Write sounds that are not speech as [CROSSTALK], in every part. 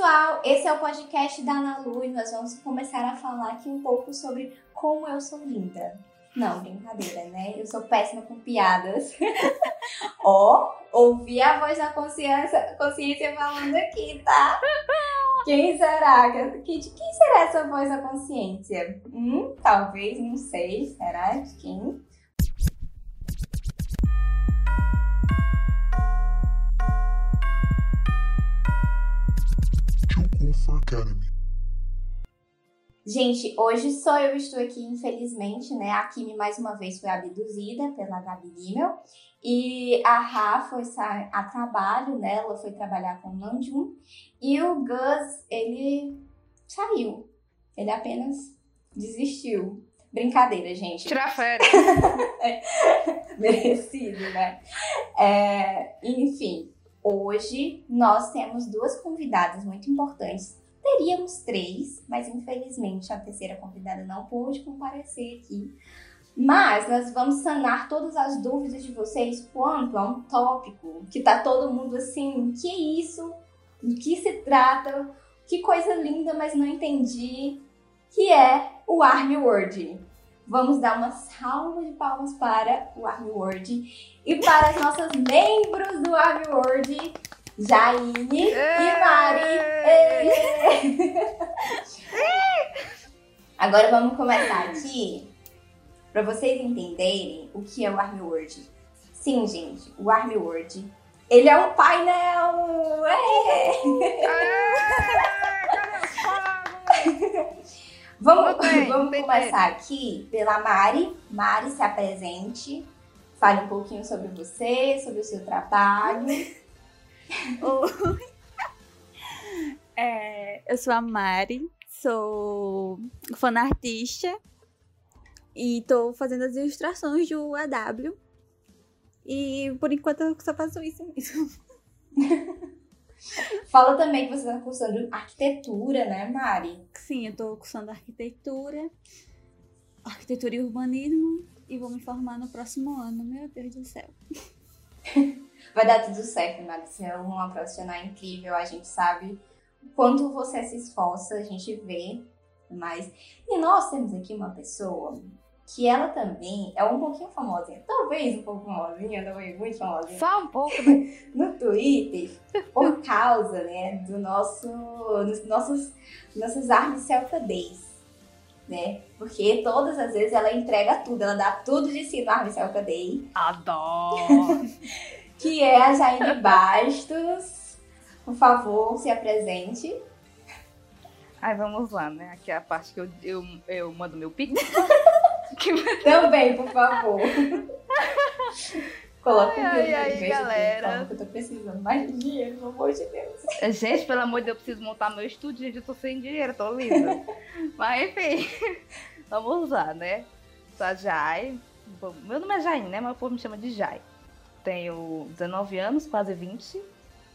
pessoal, esse é o podcast da Ana Lu e nós vamos começar a falar aqui um pouco sobre como eu sou linda. Não, brincadeira, né? Eu sou péssima com piadas. [LAUGHS] Ó, oh, ouvi a voz da consciência, consciência falando aqui, tá? Quem será? De quem será essa voz da consciência? Hum, talvez, não sei. Será de quem? Academy. Gente, hoje só eu estou aqui, infelizmente, né? A Kimi mais uma vez foi abduzida pela Gabi Limmel. E a Ra foi a trabalho, né? Ela foi trabalhar com o Namjoon. E o Gus, ele saiu. Ele apenas desistiu. Brincadeira, gente. Tirar férias. [LAUGHS] é, merecido, né? É, enfim, hoje nós temos duas convidadas muito importantes Teríamos três, mas infelizmente a terceira convidada não pôde comparecer aqui. Mas nós vamos sanar todas as dúvidas de vocês quanto a um tópico que tá todo mundo assim, que é isso? Do que se trata? Que coisa linda, mas não entendi. Que é o Army Word. Vamos dar uma salva de palmas para o Army Word e para as nossas membros do Army Word Jaine e Mari. Agora vamos começar aqui para vocês entenderem o que é o Army Word. Sim, gente, o Army Word, ele é um painel. vamos vamos começar aqui pela Mari. Mari, se apresente. Fale um pouquinho sobre você, sobre o seu trabalho. Oi. [LAUGHS] É, eu sou a Mari, sou fanartista e tô fazendo as ilustrações do AW. E por enquanto eu só faço isso mesmo. [LAUGHS] Fala também que você está cursando arquitetura, né, Mari? Sim, eu tô cursando arquitetura, arquitetura e urbanismo e vou me formar no próximo ano, meu Deus do céu. [LAUGHS] Vai dar tudo certo, Mari. Você é uma profissional incrível, a gente sabe o quanto você se esforça, a gente vê mais. E nós temos aqui uma pessoa que ela também é um pouquinho famosinha. Talvez um pouco famosinha, é muito famosinha. Só um pouco, né? [LAUGHS] no Twitter, por causa, né, do nosso, dos nossos, nossos Arms Self Days. Né? Porque todas as vezes ela entrega tudo, ela dá tudo de si no Arms Self Day. Adoro! [LAUGHS] que é a Jaine Bastos. Por favor, se apresente. Ai, vamos lá, né? Aqui é a parte que eu, eu, eu mando meu pico. [LAUGHS] Também, por favor. Coloca ai, ai, ai, galera. Aqui, eu tô precisando mais de dinheiro, pelo amor de Deus. Gente, pelo amor de Deus, eu preciso montar meu estúdio, gente. Eu tô sem dinheiro, tô linda. [LAUGHS] Mas enfim, [LAUGHS] vamos lá, né? Sou a Jai. Meu nome é Jaine, né? Mas o povo me chama de Jai. Tenho 19 anos, quase 20.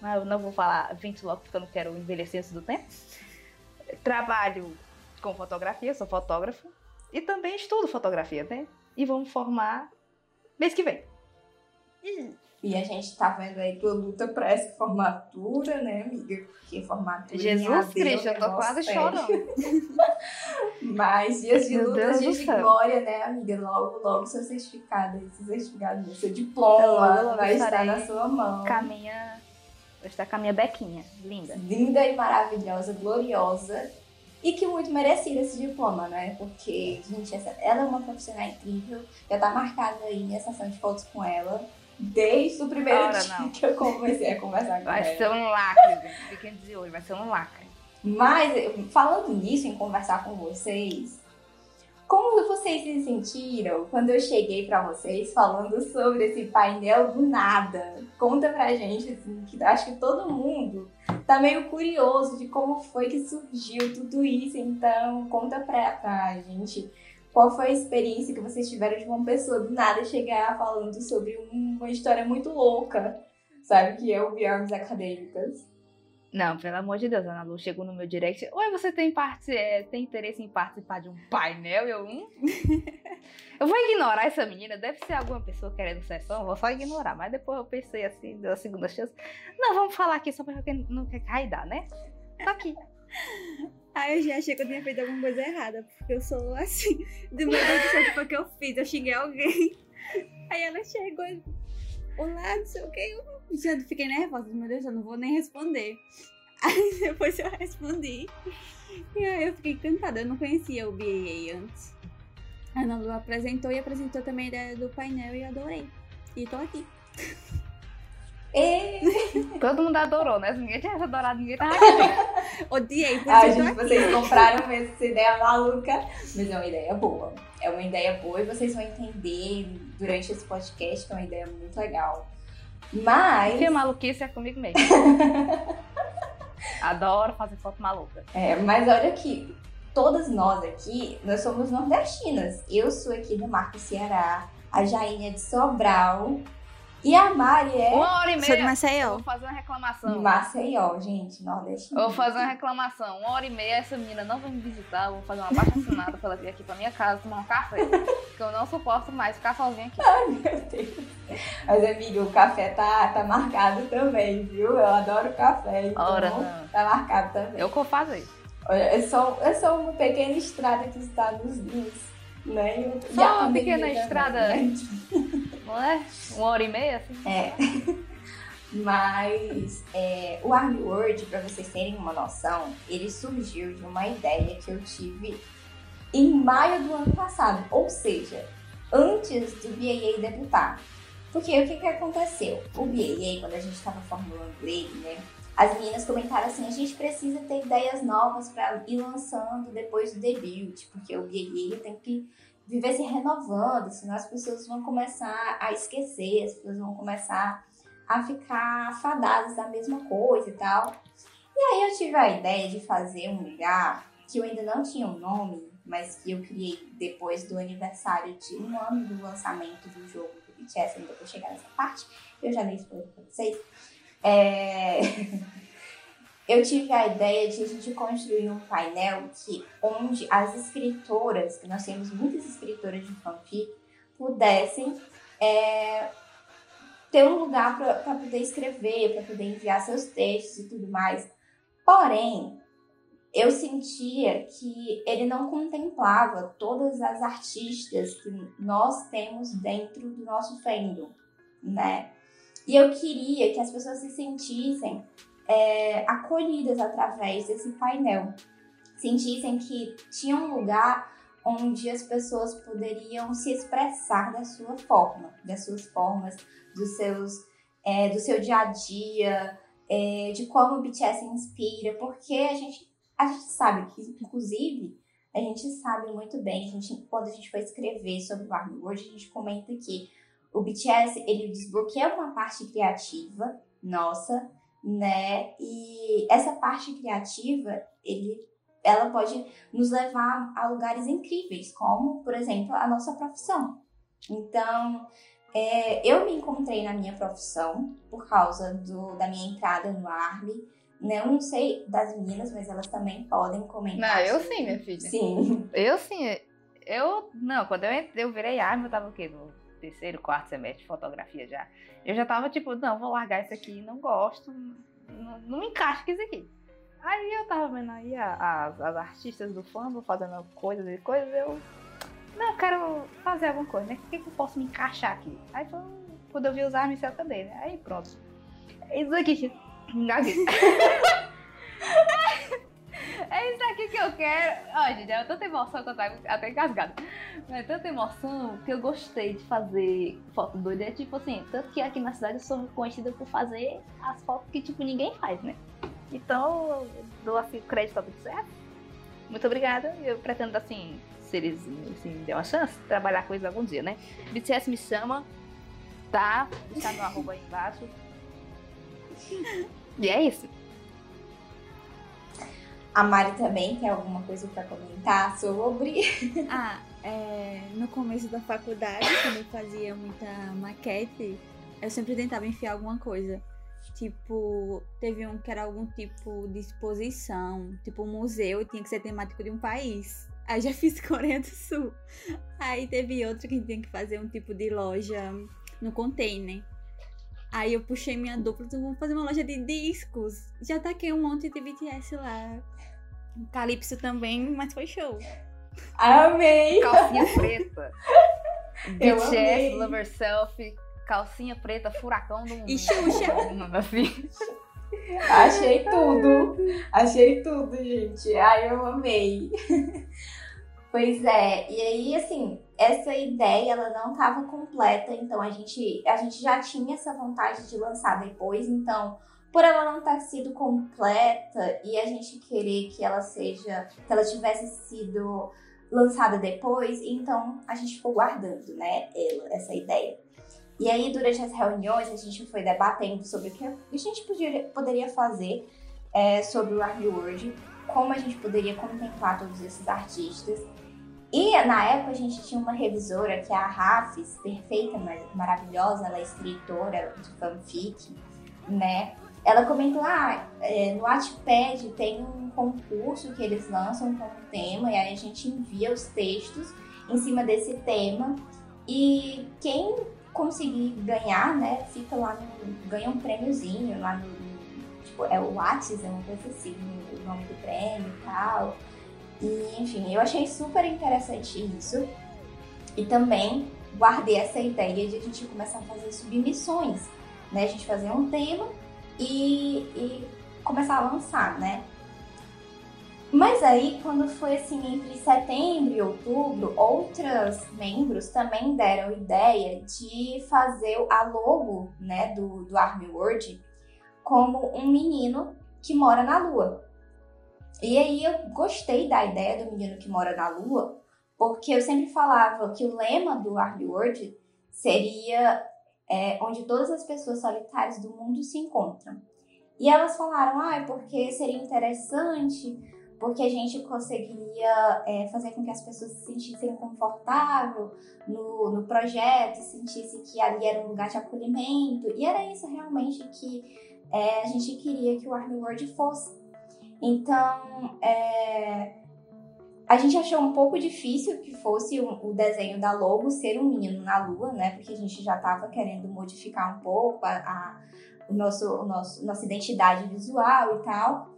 Mas eu não vou falar 20 logo porque eu não quero envelhecer antes do tempo. Trabalho com fotografia, sou fotógrafo. E também estudo fotografia, né? E vamos formar mês que vem. A gente tá vendo aí tua luta pra essa formatura, né, amiga? Porque formatura. Jesus Cristo, eu tô quase pé. chorando. [LAUGHS] Mas dias de luta, dias de glória, né, amiga? Logo, logo seu certificado, esse certificado, seu diploma logo, vai estar na sua mão. Caminha. Vai estar com a minha bequinha, linda. Linda e maravilhosa, gloriosa. E que muito merecida esse diploma, né? Porque, gente, essa, ela é uma profissional incrível. Já tá marcada aí a sessão de fotos com ela desde o primeiro Ora, dia não. que eu comecei a conversar com vai ela. Vai ser um lacre, fiquem de olho, vai ser um lacre. Mas, falando nisso, em conversar com vocês, como vocês se sentiram quando eu cheguei para vocês falando sobre esse painel do nada? Conta pra gente, assim, que acho que todo mundo tá meio curioso de como foi que surgiu tudo isso, então conta pra, pra gente qual foi a experiência que vocês tiveram de uma pessoa do nada chegar falando sobre uma história muito louca, sabe? Que é o Armas Acadêmicas. Não, pelo amor de Deus, Ana Lu chegou no meu direct. Oi, você tem, parte, é, tem interesse em participar de um painel? Eu, hum? [LAUGHS] eu vou ignorar essa menina, deve ser alguma pessoa querendo sessão, vou só ignorar. Mas depois eu pensei assim, deu a segunda chance. Não, vamos falar aqui só pra quem não quer cair, né? tá aqui. Aí eu já achei que eu tinha feito alguma coisa errada, porque eu sou assim, do meu Deus do céu, o que eu fiz? Eu xinguei alguém. Aí ela chegou e, olá, não sei o que, eu já fiquei nervosa, meu Deus, eu não vou nem responder. Aí [LAUGHS] depois eu respondi. E aí eu fiquei encantada, eu não conhecia o BAA antes. A Ana Lu apresentou e apresentou também a ideia do painel e adorei. E tô aqui. Todo mundo adorou, né? Ninguém tinha adorado, ninguém tava aqui. [LAUGHS] Odiei, por eu gente, vocês compraram mesmo essa ideia maluca, mas é uma ideia boa. É uma ideia boa e vocês vão entender durante esse podcast que é uma ideia muito legal. Mas, Que maluquice é comigo mesmo. [LAUGHS] Adoro fazer foto maluca. é, mas olha aqui, todas nós aqui, nós somos nordestinas. Eu sou aqui do Marco Ceará, a Jaine é de Sobral e a Mari é Uma hora e Sou de meia. Eu Maceió. Vou fazer uma de reclamação. Maceió, gente, nordestina. Eu vou fazer uma reclamação. Uma hora e meia, essa menina não vem me visitar. Eu vou fazer uma baixa assinada pra ela vir aqui pra minha casa tomar um café. Porque eu não suporto mais ficar sozinha aqui. Meu Deus. Mas, amiga, o café tá, tá marcado também, viu? Eu adoro café, então Ora, não. tá marcado também. Eu que vou fazer. Olha, é só, é só uma pequena estrada que está nos nos, né? E- e Só uma pequena também, estrada. né? Não é? Uma hora e meia, assim. É. [LAUGHS] Mas é, o Army Word, para vocês terem uma noção, ele surgiu de uma ideia que eu tive em maio do ano passado, ou seja, antes do BAA debutar. Porque o que, que aconteceu? O BAA, quando a gente estava formulando ele, né? As meninas comentaram assim: a gente precisa ter ideias novas para ir lançando depois do debut, porque o BAA tem que viver se renovando, senão as pessoas vão começar a esquecer, as pessoas vão começar a ficar fadadas da mesma coisa e tal. E aí eu tive a ideia de fazer um lugar que eu ainda não tinha um nome, mas que eu criei depois do aniversário de um ano do lançamento do jogo do BTS, ainda vou chegar nessa parte, eu já dei spoiler pra vocês. É... [LAUGHS] eu tive a ideia de a gente construir um painel que, onde as escritoras, que nós temos muitas escritoras de fanfic, pudessem é, ter um lugar para poder escrever, para poder enviar seus textos e tudo mais. Porém, eu sentia que ele não contemplava todas as artistas que nós temos dentro do nosso fandom, né? E eu queria que as pessoas se sentissem é, acolhidas através desse painel, sentissem que tinha um lugar onde as pessoas poderiam se expressar da sua forma, das suas formas, dos seus, é, do seu dia a dia, é, de como o BTS inspira, porque a gente, a gente sabe que, inclusive, a gente sabe muito bem, a gente, quando a gente foi escrever sobre o Army World, a gente comenta que o BTS, ele desbloqueia uma parte criativa nossa, né? E essa parte criativa, ele, ela pode nos levar a lugares incríveis, como, por exemplo, a nossa profissão. Então, é, eu me encontrei na minha profissão por causa do, da minha entrada no Army. Né? Eu não sei das meninas, mas elas também podem comentar. Não, eu sim, minha filha. Sim. Eu sim. Eu. Não, quando eu, eu virei arma, eu tava o quê? No terceiro, quarto semestre de fotografia já. Eu já tava tipo, não, vou largar isso aqui, não gosto. Não, não me encaixa com isso aqui. Aí eu tava vendo aí as, as artistas do fandom fazendo coisas e coisas, eu. Não, eu quero fazer alguma coisa, né? O que, que eu posso me encaixar aqui? Aí foi quando eu vi os armas eu também, né? Aí pronto. Isso aqui. [LAUGHS] Engasguei. [LAUGHS] É isso aqui que eu quero. Ó, gente, é tanta emoção que eu tava até engasgada. É tanta emoção que eu gostei de fazer foto doida. É tipo assim, tanto que aqui na cidade eu sou conhecida por fazer as fotos que, tipo, ninguém faz, né? Então, eu dou assim crédito ao BTS. Muito obrigada. Eu pretendo, assim, se eles assim, me der uma chance, trabalhar com eles algum dia, né? BTS me chama, tá? Deixar meu arroba aí embaixo. [LAUGHS] E é isso. A Mari também tem alguma coisa para comentar sobre. Ah, é, no começo da faculdade, quando eu fazia muita maquete, eu sempre tentava enfiar alguma coisa. Tipo, teve um que era algum tipo de exposição, tipo um museu, e tinha que ser temático de um país. Aí já [LAUGHS] fiz Coreia do Sul. Aí teve outro que tinha que fazer um tipo de loja no container. Aí eu puxei minha dupla, então vamos fazer uma loja de discos. Já taquei um monte de BTS lá. Calypso também, mas foi show. Amei! Calcinha preta. [LAUGHS] Eu BTS, amei. Lover Selfie, calcinha preta, furacão do mundo. E Xuxa. Assim. Achei tudo. Achei tudo, gente. Ai, eu amei. Pois é, e aí, assim, essa ideia, ela não estava completa, então a gente, a gente já tinha essa vontade de lançar depois, então, por ela não ter sido completa e a gente querer que ela seja, que ela tivesse sido lançada depois, então a gente ficou guardando, né, ela, essa ideia. E aí, durante as reuniões, a gente foi debatendo sobre o que a gente podia, poderia fazer é, sobre o Army World, como a gente poderia contemplar todos esses artistas. E na época a gente tinha uma revisora que é a Rafis, perfeita, maravilhosa, ela é escritora de fanfic, né? Ela comentou, ah, é, no Wattpad tem um concurso que eles lançam com um tema, e aí a gente envia os textos em cima desse tema, e quem conseguir ganhar, né, fica lá no, ganha um prêmiozinho lá no- tipo, é o Whats, é uma coisa assim, o nome do prêmio e tal. E, enfim, eu achei super interessante isso. E também guardei essa ideia de a gente começar a fazer submissões, né? A gente fazer um tema e, e começar a lançar, né? Mas aí, quando foi assim, entre setembro e outubro, outras membros também deram ideia de fazer a logo, né, do, do Army World como um menino que mora na Lua. E aí eu gostei da ideia do menino que mora na Lua, porque eu sempre falava que o lema do Army World seria é, onde todas as pessoas solitárias do mundo se encontram. E elas falaram, ah, porque seria interessante, porque a gente conseguiria é, fazer com que as pessoas se sentissem confortáveis no, no projeto, sentissem que ali era um lugar de acolhimento. E era isso realmente que é, a gente queria que o Army World fosse. Então, é, a gente achou um pouco difícil que fosse o, desenho da logo ser um menino na lua, né? Porque a gente já estava querendo modificar um pouco a, a- o nosso, o nosso, nossa identidade visual e tal.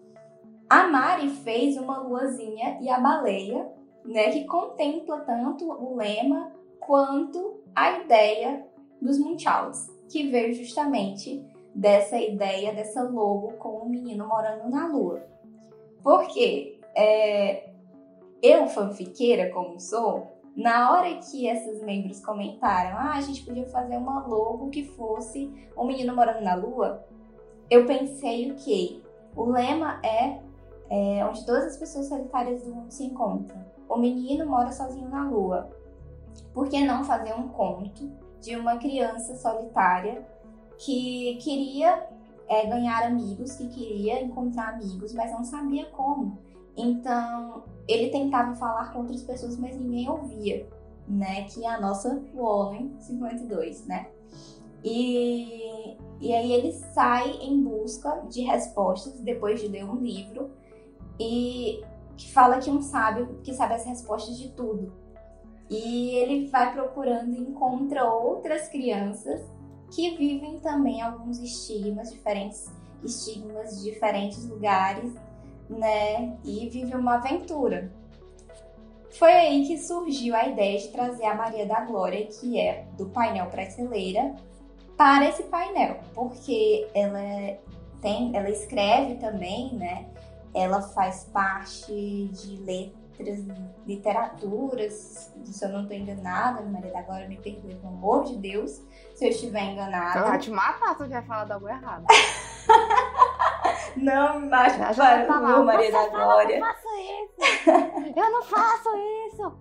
A Mari fez uma luazinha e a baleia, né? Que contempla tanto o lema quanto a ideia dos Munchauns, que veio justamente dessa ideia, dessa logo com o menino morando na lua. Porque é, eu, fanfiqueira como sou, na hora que esses membros comentaram, ah, a gente podia fazer uma logo que fosse um menino morando na lua, eu pensei o quê? O lema é, é onde todas as pessoas solitárias do mundo se encontram. O menino mora sozinho na lua. Por que não fazer um conto de uma criança solitária que queria é, ganhar amigos, que queria encontrar amigos, mas não sabia como? Então, ele tentava falar com outras pessoas, mas ninguém ouvia, né? Que é a nossa Woman 52, né? E, e aí ele sai em busca de respostas depois de ler um livro e que fala que um sábio que sabe as respostas de tudo. E ele vai procurando e encontra outras crianças que vivem também alguns estigmas, diferentes estigmas de diferentes lugares né? E vive uma aventura. Foi aí que surgiu a ideia de trazer a Maria da Glória, que é do painel Prateleira, para esse painel, porque ela tem, ela escreve também, né? Ela faz parte de letras, literaturas, se eu não estou enganada, Maria da Glória me perdoe, pelo amor de Deus, se eu estiver enganada. Ela vai te matar se eu já falar algo errado. Não mate, Já tá favor, Maria da Glória. Eu não faço isso. Eu não faço isso.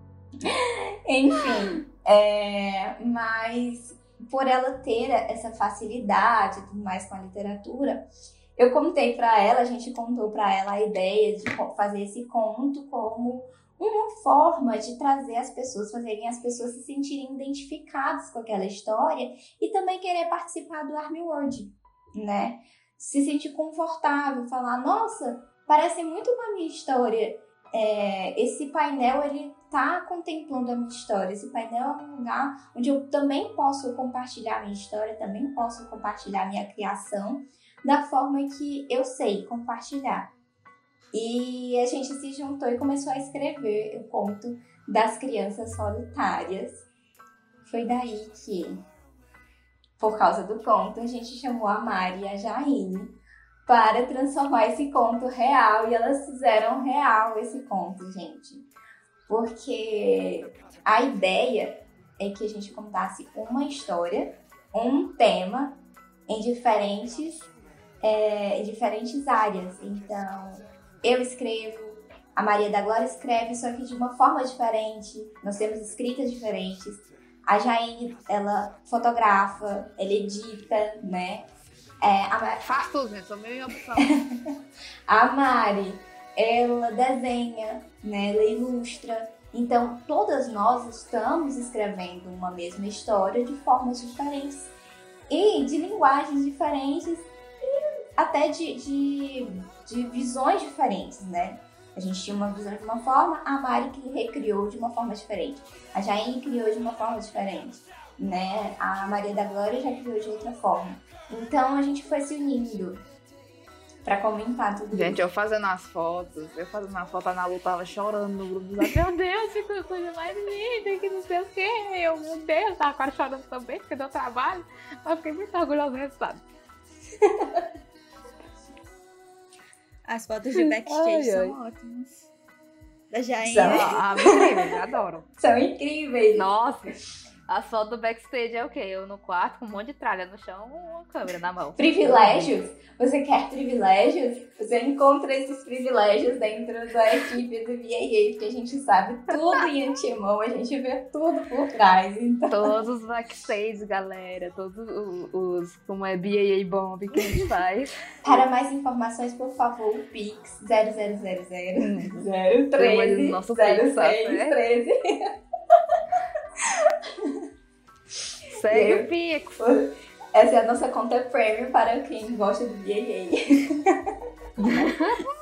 Enfim, é, mas por ela ter essa facilidade e tudo mais com a literatura, eu contei pra ela, a gente contou pra ela a ideia de fazer esse conto como uma forma de trazer as pessoas, fazerem as pessoas se sentirem identificadas com aquela história e também querer participar do Army World, né? Se sentir confortável, falar, nossa, parece muito com a minha história é, esse painel ele tá contemplando a minha história. Esse painel é um lugar onde eu também posso compartilhar minha história, também posso compartilhar minha criação da forma que eu sei compartilhar. E a gente se juntou e começou a escrever o conto das crianças solitárias. Foi daí que, por causa do conto, a gente chamou a Mari e a Jaine para transformar esse conto real e elas fizeram real esse conto, gente. Porque a ideia é que a gente contasse uma história, um tema em diferentes, é, em diferentes áreas. Então, eu escrevo, a Maria da Glória escreve, só que de uma forma diferente. Nós temos escritas diferentes. A Jaine, ela fotografa, ela edita, né? É, a... Faz tudo, gente, sou meio opção. [LAUGHS] a Mari, ela desenha, né? Ela ilustra. Então, todas nós estamos escrevendo uma mesma história de formas diferentes e de linguagens diferentes até de, de, de visões diferentes, né? A gente tinha uma visão de uma forma, a Mari que recriou de uma forma diferente. A Jaine criou de uma forma diferente, né? A Maria da Glória já criou de outra forma. Então a gente foi se unindo pra comentar tudo Gente, isso. eu fazendo as fotos, eu fazendo as fotos, a Nalu tava chorando no grupo Meu Deus, que coisa mais linda, que não sei o que. Eu, meu Deus, tava quase chorando também, porque deu trabalho. Mas fiquei muito orgulhosa do resultado. [LAUGHS] As fotos de backstage ai, são ai. ótimas. Da Jaine. São ah, incríveis, adoro. São incríveis. Nossa. A foto do backstage é o quê? Eu no quarto com um monte de tralha no chão uma câmera na mão. Privilégios? Você quer privilégios? Você encontra esses privilégios dentro da equipe do BAA, porque a gente sabe tudo em antemão, a gente vê tudo por trás. Então... Todos os backstage, galera. Todos os, como é BAA Bomb que a gente [LAUGHS] faz. Para mais informações, por favor, Pix 0000 013 nosso 06 13. Segue o Pix. Essa é a nossa conta premium para quem gosta do BAA. [LAUGHS]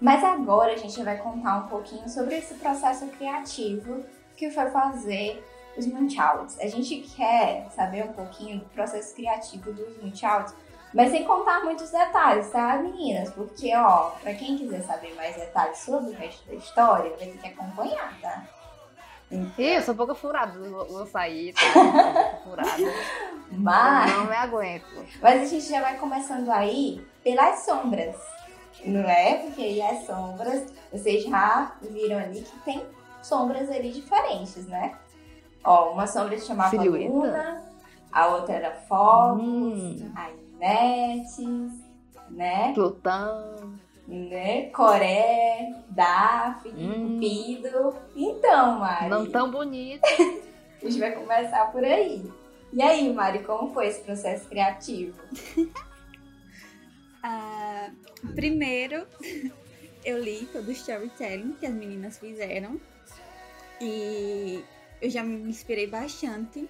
Mas agora a gente vai contar um pouquinho sobre esse processo criativo que foi fazer os Munchouts. A gente quer saber um pouquinho do processo criativo dos Munchouts, mas sem contar muitos detalhes, tá, meninas? Porque, ó, pra quem quiser saber mais detalhes sobre o resto da história, vai ter que acompanhar, tá? Eu sou pouco furada, vou, vou sair, tá? [LAUGHS] furada. Mas... Eu não me aguento. Mas a gente já vai começando aí pelas sombras, não é? Porque aí as sombras, vocês já viram ali que tem sombras ali diferentes, né? Ó, uma sombra se chamava Silhueta. Luna, a outra era Fogos, hum. a né? Plutão né? Coré, Daphne, hum. Cupido. Então, Mari. Não tão bonito. [LAUGHS] a gente vai começar por aí. E aí, Mari, como foi esse processo criativo? [LAUGHS] ah, primeiro, [LAUGHS] eu li todo o storytelling que as meninas fizeram. E eu já me inspirei bastante.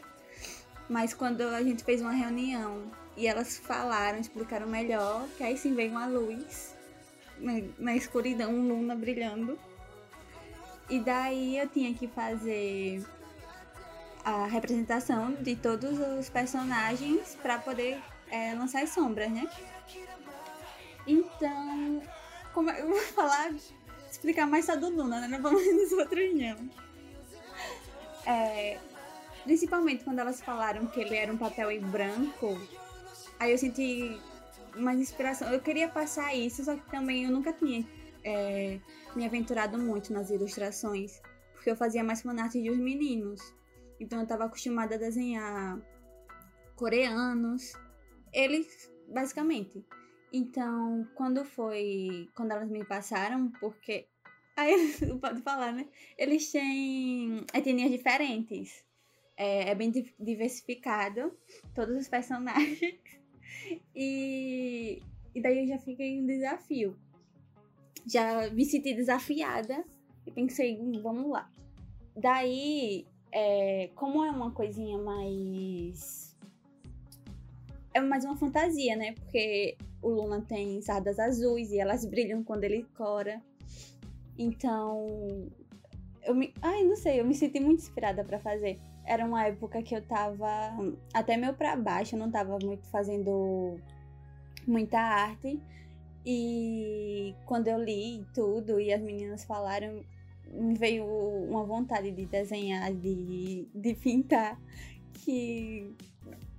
Mas quando a gente fez uma reunião e elas falaram, explicaram melhor, que aí sim veio uma luz na, escuridão, luna brilhando. E daí eu tinha que fazer a representação de todos os personagens para poder é, lançar as sombras, né? Então, como eu vou falar, explicar mais só do Luna, né? Não vamos [LAUGHS] nos outros não. É, principalmente quando elas falaram que ele era um papel em branco, aí eu senti mais inspiração. Eu queria passar isso, só que também eu nunca tinha é, me aventurado muito nas ilustrações, porque eu fazia mais fanart dos meninos. Então eu estava acostumada a desenhar coreanos, eles basicamente. Então, quando foi, quando elas me passaram, porque [LAUGHS] aí pode falar, né? Eles têm etnias diferentes. É, é bem diversificado, todos os personagens. E, e daí eu já fiquei um desafio. Já me senti desafiada e pensei, hum, vamos lá. Daí, é, como é uma coisinha mais. É mais uma fantasia, né? Porque o Luna tem sardas azuis e elas brilham quando ele cora. Então, eu me, ai, não sei, eu me senti muito inspirada para fazer. Era uma época que eu tava até meio para baixo, não tava muito fazendo muita arte. E quando eu li tudo e as meninas falaram, me veio uma vontade de desenhar, de, de pintar. Que.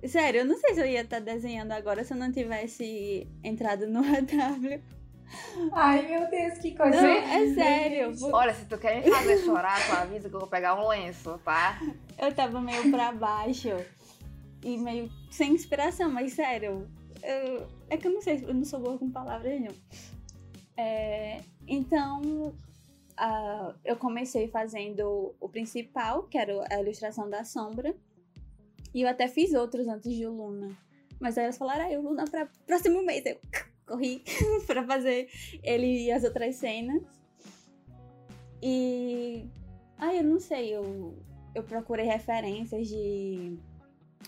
Sério, eu não sei se eu ia estar desenhando agora se eu não tivesse entrado no [LAUGHS] AW. Ai, meu Deus, que coisa. Não, é sério. Olha, se tu quer me fazer chorar, tu avisa que eu vou pegar um lenço, tá? Eu tava meio pra baixo e meio sem inspiração, mas sério. Eu, é que eu não sei, eu não sou boa com palavras, não. É, então, uh, eu comecei fazendo o principal, que era a ilustração da sombra. E eu até fiz outros antes de Luna. Mas aí elas falaram, ah, o Luna pra próximo mês. Eu [LAUGHS] corri [LAUGHS] para fazer ele e as outras cenas. E. Ah, eu não sei, eu, eu procurei referências de,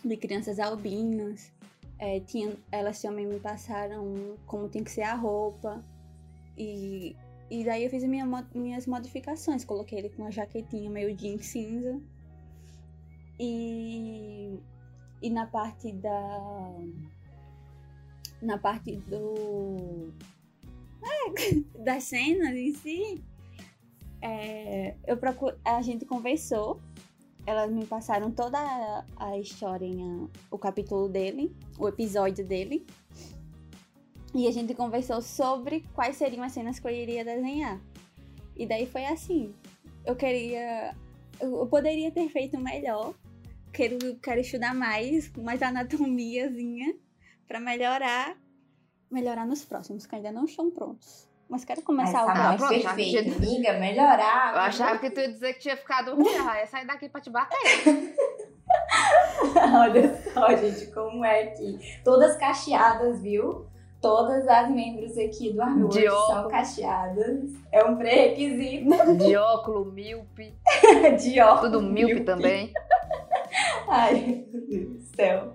de crianças albinas. É, tinha, elas também me passaram como tem que ser a roupa. E, e daí eu fiz minha, minhas modificações. Coloquei ele com uma jaquetinha meio jeans cinza. E, e na parte da na parte do. É, [LAUGHS] das cenas em si, é, eu procuro, a gente conversou. Elas me passaram toda a, a historinha, o capítulo dele, o episódio dele. E a gente conversou sobre quais seriam as cenas que eu iria desenhar. E daí foi assim. Eu queria. Eu poderia ter feito melhor. Quero, quero estudar mais, mais anatomiazinha para melhorar, melhorar nos próximos, que ainda não estão prontos. Mas quero começar tá o próximo. Perfeito, amiga, melhorar. Eu achava que tu ia dizer que tinha ficado ruim, ia [LAUGHS] sair daqui pra te bater. [LAUGHS] Olha só, gente, como é que todas cacheadas, viu? Todas as membros aqui do Arnold são cacheadas. É um pré-requisito. [LAUGHS] De óculos, míope. De óculos. Tudo míope também. Ai, meu Deus do céu.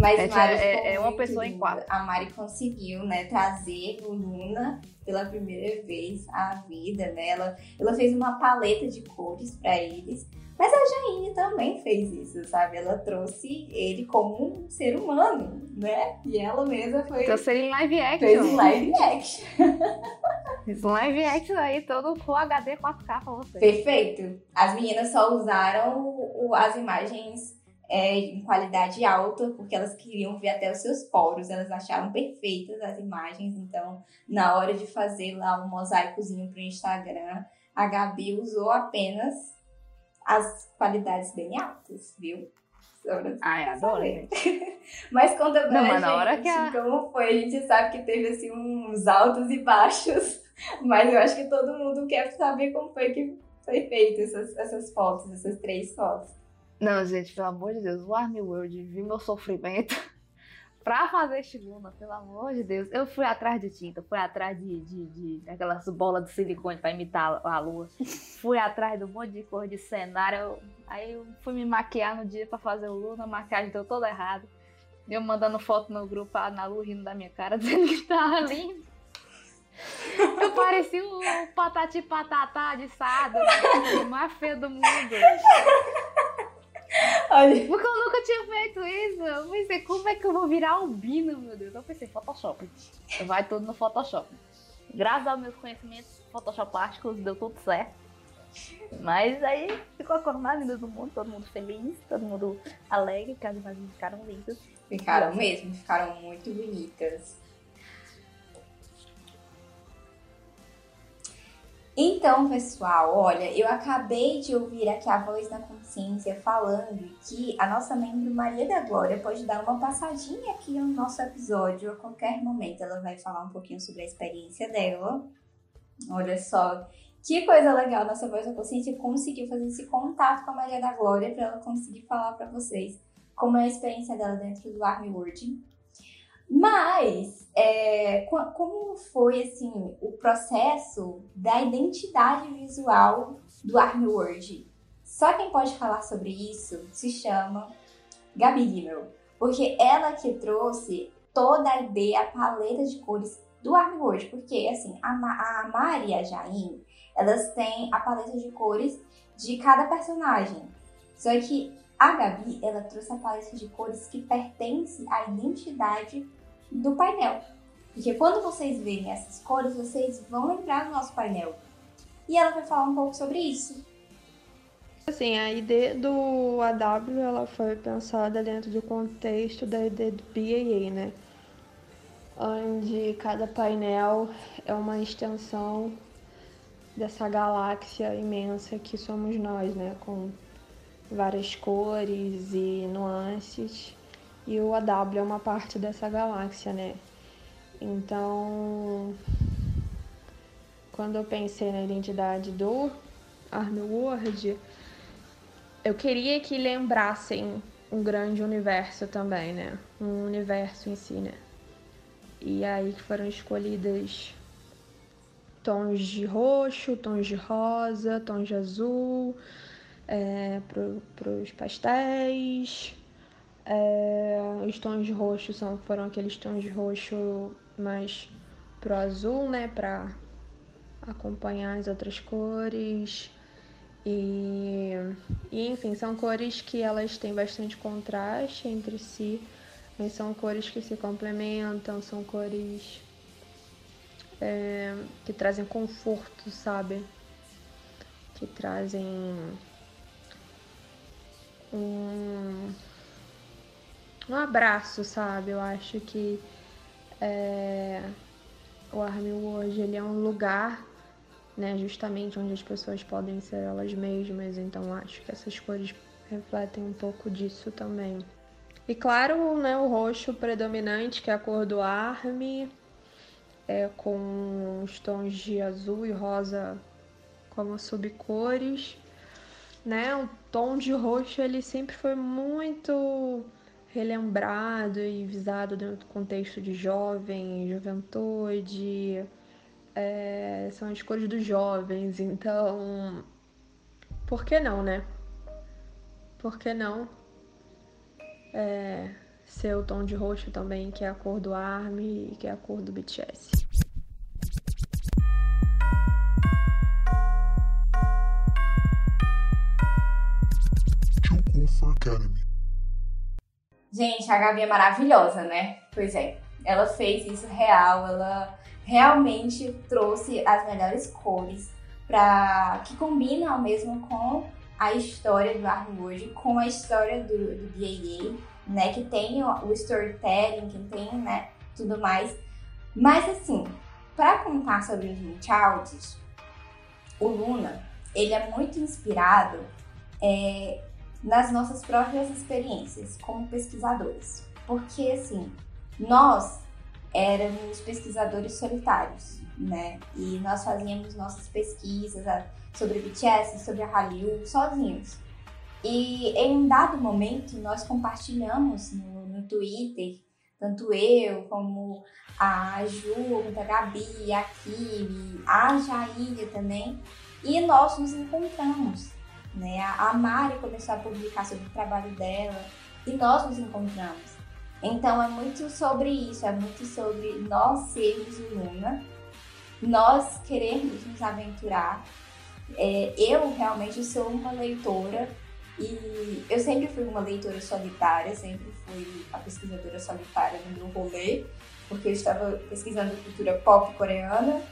Mas é, Mari é, é uma pessoa em quatro. A Mari conseguiu, né, trazer o Luna pela primeira vez à vida, né? Ela, ela fez uma paleta de cores para eles. Mas a Jaine também fez isso, sabe? Ela trouxe ele como um ser humano, né? E ela mesma foi. Trouxe ele em live action. Fez um live action. Um live action aí, todo Full HD 4K pra você. Perfeito. As meninas só usaram o, as imagens é, em qualidade alta, porque elas queriam ver até os seus poros, elas acharam perfeitas as imagens, então na hora de fazer lá um mosaicozinho pro Instagram, a Gabi usou apenas as qualidades bem altas, viu? Ai, adoro. [LAUGHS] mas conta pra Não, gente na hora que a... como foi. A gente sabe que teve assim uns altos e baixos, [LAUGHS] mas eu acho que todo mundo quer saber como foi que foi feito essas, essas fotos, essas três fotos. Não, gente, pelo amor de Deus, o Army World viu meu sofrimento [LAUGHS] pra fazer este Luna, pelo amor de Deus. Eu fui atrás de tinta, fui atrás de, de, de aquelas bolas de silicone pra imitar a lua. fui atrás de um monte de cor de cenário. Aí eu fui me maquiar no dia pra fazer o Luna, a maquiagem deu toda errada. Eu mandando foto no grupo, a Ana Lu rindo da minha cara, [LAUGHS] dizendo que tava lindo. Eu parecia o patati patatá de Sada, o mais feio do mundo. Olha. Porque eu nunca tinha feito isso. Eu pensei, como é que eu vou virar albino, meu Deus? Eu pensei, Photoshop. Vai tudo no Photoshop. Graças aos meus conhecimentos photoshopásticos, deu tudo certo. Mas aí ficou a cor mais linda do mundo, todo mundo feliz, todo mundo alegre, que as imagens ficaram lindas. Ficaram mesmo, ficaram muito bonitas. Então, pessoal, olha, eu acabei de ouvir aqui a voz da consciência falando que a nossa membro Maria da Glória pode dar uma passadinha aqui no nosso episódio a qualquer momento. Ela vai falar um pouquinho sobre a experiência dela. Olha só, que coisa legal, nossa voz da consciência conseguiu fazer esse contato com a Maria da Glória para ela conseguir falar para vocês como é a experiência dela dentro do Army Word. Mas, é, como foi assim o processo da identidade visual do Army Word? Só quem pode falar sobre isso se chama Gabi Gimmel, porque ela que trouxe toda a ideia, a paleta de cores do Army World. Porque, assim, a, Ma a Mari e a Jaine, elas têm a paleta de cores de cada personagem. Só que a Gabi, ela trouxe a paleta de cores que pertence à identidade do painel. Porque quando vocês verem essas cores, vocês vão lembrar do nosso painel. E ela vai falar um pouco sobre isso. Assim, a ideia do AW ela foi pensada dentro do contexto da ideia do BAA, né? Onde cada painel é uma extensão dessa galáxia imensa que somos nós, né? Com várias cores e nuances. E o AW é uma parte dessa galáxia, né? Então, quando eu pensei na identidade do Army World, eu queria que lembrassem um grande universo também, né? Um universo em si, né? E aí que foram escolhidas tons de roxo, tons de rosa, tons de azul, é, para os pastéis. É, os tons de roxo são, foram aqueles tons de roxo mais pro azul, né? Para acompanhar as outras cores. E, e, enfim, são cores que elas têm bastante contraste entre si, mas são cores que se complementam, são cores é, que trazem conforto, sabe? Que trazem um, um abraço, sabe? Eu acho que é, o Army World ele é um lugar, né, justamente onde as pessoas podem ser elas mesmas, então acho que essas cores refletem um pouco disso também. E claro, né, o roxo predominante, que é a cor do Army, é, com os tons de azul e rosa como subcores, né? O tom de roxo ele sempre foi muito relembrado e visado dentro do contexto de jovem, juventude, é, são as cores dos jovens, então por que não, né? Por que não é, ser o tom de roxo também, que é a cor do ARMY e que é a cor do BTS? Academy. Gente, a Gabi é maravilhosa, né? Pois é, ela fez isso real, ela realmente trouxe as melhores cores para que combinam mesmo com a história do Armwood, com a história do, do BAA, né? Que tem o, o storytelling, que tem, né? Tudo mais. Mas assim, para contar sobre os Munchauds, o Luna, ele é muito inspirado é, nas nossas próprias experiências como pesquisadores. Porque, assim, nós éramos pesquisadores solitários, né? E nós fazíamos nossas pesquisas sobre BTS, sobre a Hallyu, sozinhos. E em um dado momento, nós compartilhamos no, no Twitter, tanto eu como a Ju, a Gabi, a Kiri, a Jaília também, e nós nos encontramos né? A Mari começou a publicar sobre o trabalho dela e nós nos encontramos. Então é muito sobre isso, é muito sobre nós sermos Luna, nós queremos nos aventurar. É, eu realmente sou uma leitora e eu sempre fui uma leitora solitária, sempre fui a pesquisadora solitária no meu rolê, porque eu estava pesquisando cultura pop coreana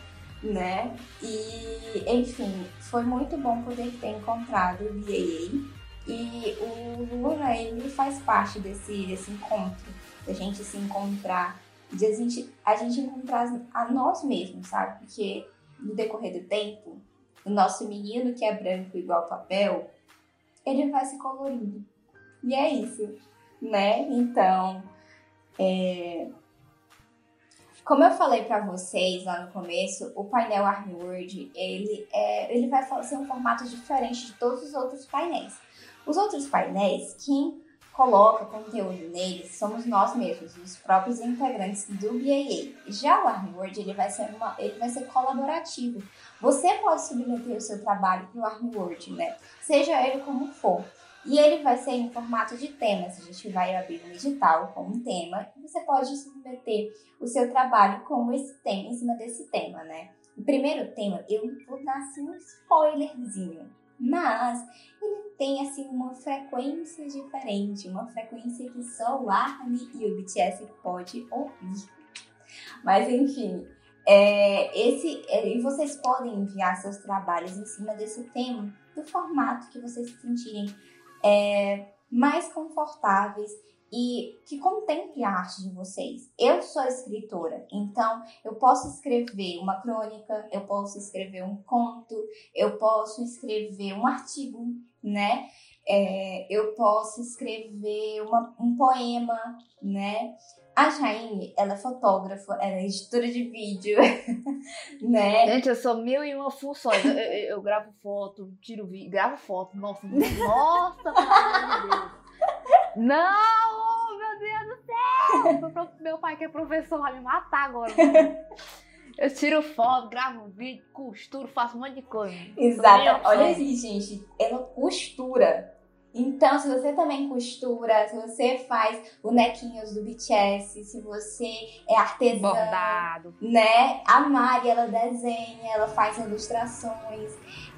né? E, enfim, foi muito bom poder ter encontrado o BAA. E o Luna, ele faz parte desse, desse encontro, da gente se encontrar, de a gente, a gente encontrar a nós mesmos, sabe? Porque no decorrer do tempo, o nosso menino que é branco igual papel, ele vai se colorindo. E é isso, né? Então, é, como eu falei para vocês lá no começo, o painel ArmWord, ele, é, ele vai ser um formato diferente de todos os outros painéis. Os outros painéis, quem coloca conteúdo neles somos nós mesmos, os próprios integrantes do BAA. Já o ArmWord, ele vai ser uma, ele vai ser colaborativo. Você pode submeter o seu trabalho para o ArmWord, né? Seja ele como for. E ele vai ser em formato de temas. A gente vai abrir um edital com um tema e você pode submeter o seu trabalho com esse tema, em cima desse tema, né? O primeiro tema, eu vou dar assim um spoilerzinho, mas ele tem assim uma frequência diferente, uma frequência que só o ARMY e o BTS pode ouvir. Mas enfim, é, esse, é, e vocês podem enviar seus trabalhos em cima desse tema do formato que vocês se sentirem é, mais confortáveis e que contemple a arte de vocês. Eu sou escritora, então eu posso escrever uma crônica, eu posso escrever um conto, eu posso escrever um artigo, né? É, eu posso escrever uma, um poema, né? A Jaine, ela é fotógrafa, ela é editora de vídeo, [LAUGHS] né? Gente, eu sou mil e uma funções. Eu, eu, eu gravo foto, tiro vídeo, gravo foto. Nossa, nossa, meu Deus. Não, meu Deus do céu! Meu pai que é professor vai me matar agora. Eu tiro foto, gravo vídeo, costuro, faço um monte de coisa. Exato. Olha aí, gente. Ela costura. Então, se você também costura, se você faz bonequinhos do BTS, se você é artesã, Bordado. né? A Mari, ela desenha, ela faz ilustrações.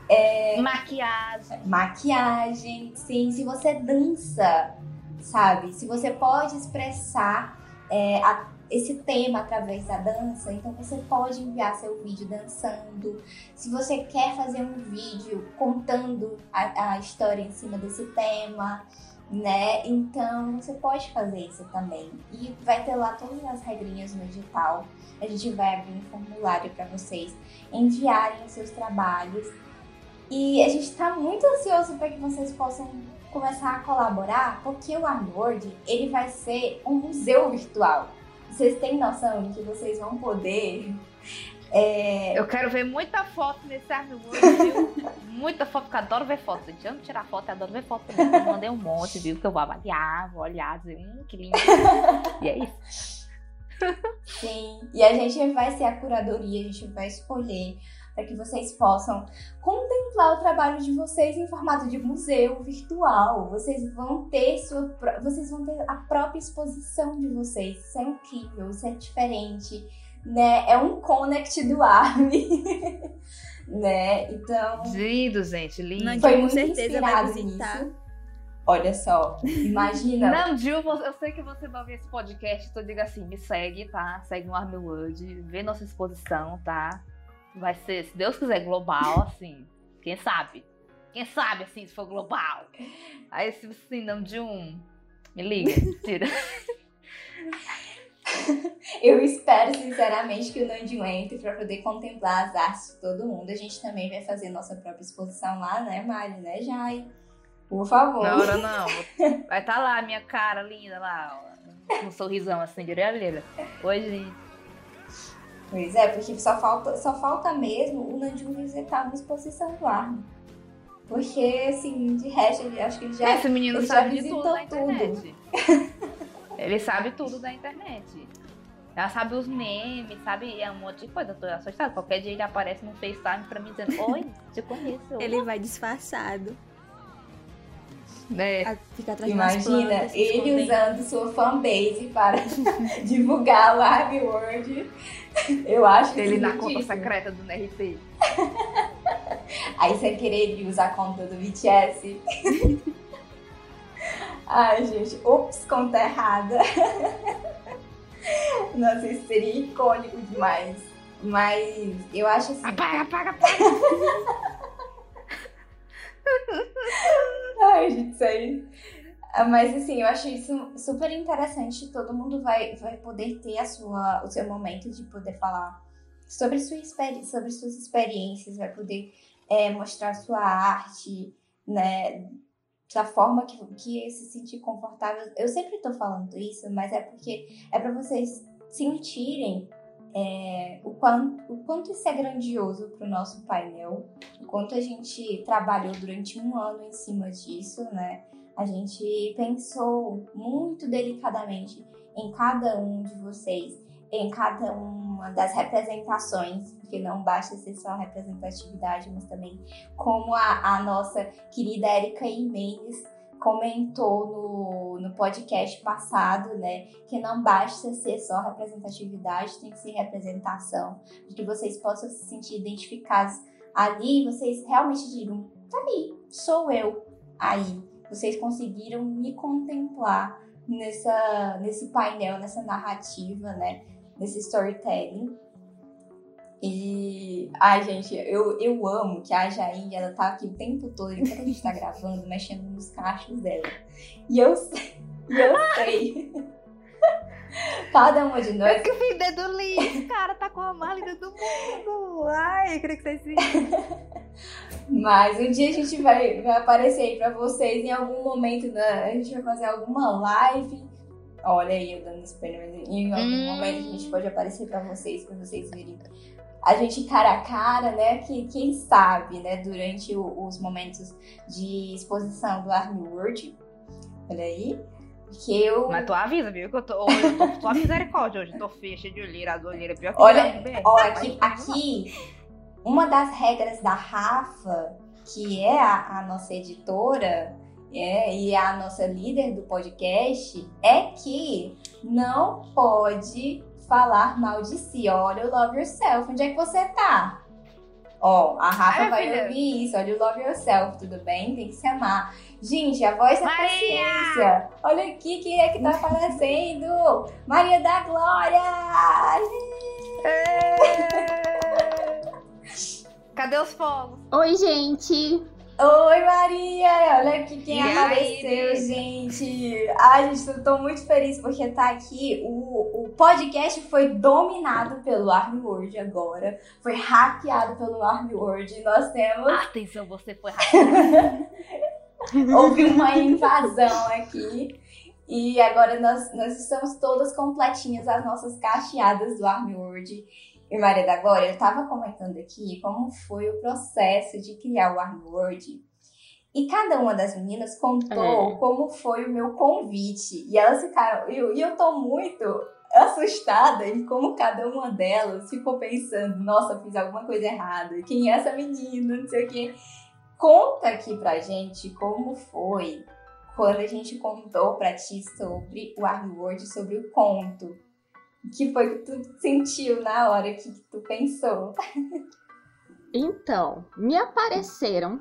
É... Maquiagem. Maquiagem, sim. Se você dança, sabe? Se você pode expressar é, a esse tema através da dança, então você pode enviar seu vídeo dançando. Se você quer fazer um vídeo contando a, a história em cima desse tema, né? Então você pode fazer isso também. E vai ter lá todas as regrinhas no edital. A gente vai abrir um formulário para vocês enviarem os seus trabalhos. E a gente está muito ansioso para que vocês possam começar a colaborar, porque o Arnord ele vai ser um museu virtual. Vocês têm noção de que vocês vão poder. É... Eu quero ver muita foto nesse Armwood, viu? [LAUGHS] muita foto, porque eu adoro ver foto. Gente, eu tirar foto, eu adoro ver foto também. Eu mandei um monte, viu? Que eu vou avaliar, vou olhar, dizer, hum, que lindo. [LAUGHS] e é isso. Sim, e a gente vai ser a curadoria, a gente vai escolher para que vocês possam contemplar o trabalho de vocês em formato de museu virtual. Vocês vão ter sua, vocês vão ter a própria exposição de vocês. Isso é incrível, isso é diferente, né? É um connect do ARMY. [LAUGHS] né? Então, lindo, gente, lindo. Não, foi com muito certeza inspirado nisso. Olha só, imagina. [LAUGHS] Não, Gil, eu sei que você vai ver esse podcast, então diga assim, me segue, tá? Segue no Armywood, vê nossa exposição, tá? Vai ser, se Deus quiser, global, assim. Quem sabe? Quem sabe, assim, se for global? Aí, se assim, não de um. Me liga, tira. [LAUGHS] Eu espero, sinceramente, que o Nandinho entre para poder contemplar as artes de todo mundo. A gente também vai fazer nossa própria exposição lá, né, Mari, né, Jai? Por favor. Na hora [LAUGHS] não. Vai estar tá lá a minha cara linda lá, ó, um sorrisão assim de orelha. Oi, gente. Pois é, porque só falta, só falta mesmo o Nandinho visitar uma exposição do Arno. Porque, assim, de resto, ele, acho que ele já. Esse menino ele sabe já de tudo visitou da internet. ele sabe tudo da internet. Ela sabe os memes, sabe? É um monte de coisa. Eu tô assustada. Qualquer dia ele aparece no FaceTime pra mim dizendo: Oi, te conheço. Ele vai disfarçado. É. a- Fica atrás Imagina plantas, ele usando sua fanbase para [LAUGHS] divulgar o Army World. Eu acho Ele na conta secreta do NRT. [LAUGHS] Aí sem querer ele usa a conta do BTS. [LAUGHS] Ai, gente, ops, conta errada. Nossa, isso seria icônico demais. Mas eu acho assim. Apaga, apaga, apaga. [LAUGHS] Ai, gente, isso aí. Ah, Mas assim, eu acho isso super interessante. Todo mundo vai, vai poder ter a sua, o seu momento de poder falar sobre, sua sobre suas experiências, vai poder é, mostrar sua arte, né? Da forma que, que se sentir confortável. Eu sempre tô falando isso, mas é porque é para vocês sentirem é, o, quanto, o quanto isso é grandioso para o nosso painel, o quanto a gente trabalhou durante um ano em cima disso, né? A gente pensou muito delicadamente em cada um de vocês, em cada uma das representações, porque não basta ser só representatividade, mas também como a, a nossa querida Erika Imenez comentou no, no podcast passado, né, que não basta ser só representatividade, tem que ser representação, de que vocês possam se sentir identificados ali, vocês realmente digam, tá ali, sou eu aí. Vocês conseguiram me contemplar nessa, nesse painel, nessa narrativa, né, nesse storytelling. E, ai, gente, eu, eu amo que a Jair, ela tá aqui o tempo todo, enquanto a gente tá gravando, mexendo nos cachos dela. E eu sei, eu sei. [LAUGHS] Cada uma de nós. Eu que fui dedo liso, cara, tá com a mala do mundo. Ai, eu queria que vocês [LAUGHS] Mas um dia a gente vai, vai aparecer aí pra vocês em algum momento, a gente vai fazer alguma live. Olha aí, eu dando spoiler, em algum hum. momento a gente pode aparecer pra vocês, pra vocês verem a gente cara a cara, né? Que quem sabe, né? Durante o, os momentos de exposição do Army World, olha aí, que eu. Mas tu avisa, viu? Que eu tô. Hoje eu tô só misericórdia hoje. Tô feia, cheia de olheira, as olheiras pior que Olha, olha aqui, aqui, uma das regras da Rafa, que é a, a nossa editora. É, e a nossa líder do podcast é que não pode falar mal de si. Olha o Love Yourself. Onde é que você tá? Ó, a Rafa Ai, vai filha. ouvir isso. Olha o Love Yourself, tudo bem? Tem que se amar. Gente, a voz da Maria. paciência. Olha aqui quem é que tá aparecendo. Maria da Glória! Cadê os fogos? Oi, gente. Oi, Maria! Olha aqui quem e apareceu, aí? gente. Ai, gente, eu tô muito feliz porque tá aqui. O, o podcast foi dominado pelo Army World agora. Foi hackeado pelo Army World. Nós temos. Atenção, você foi hackeado. [LAUGHS] Houve uma invasão aqui. E agora nós, nós estamos todas completinhas, as nossas cacheadas do Army World e Maria da Glória, eu estava comentando aqui como foi o processo de criar o Armword. E cada uma das meninas contou é. como foi o meu convite. E elas ficaram. E eu, eu tô muito assustada em como cada uma delas ficou pensando: nossa, fiz alguma coisa errada. Quem é essa menina? Não sei o quê. Conta aqui pra gente como foi quando a gente contou pra ti sobre o Armword, sobre o conto. Que foi que tu sentiu na hora que tu pensou? Então, me apareceram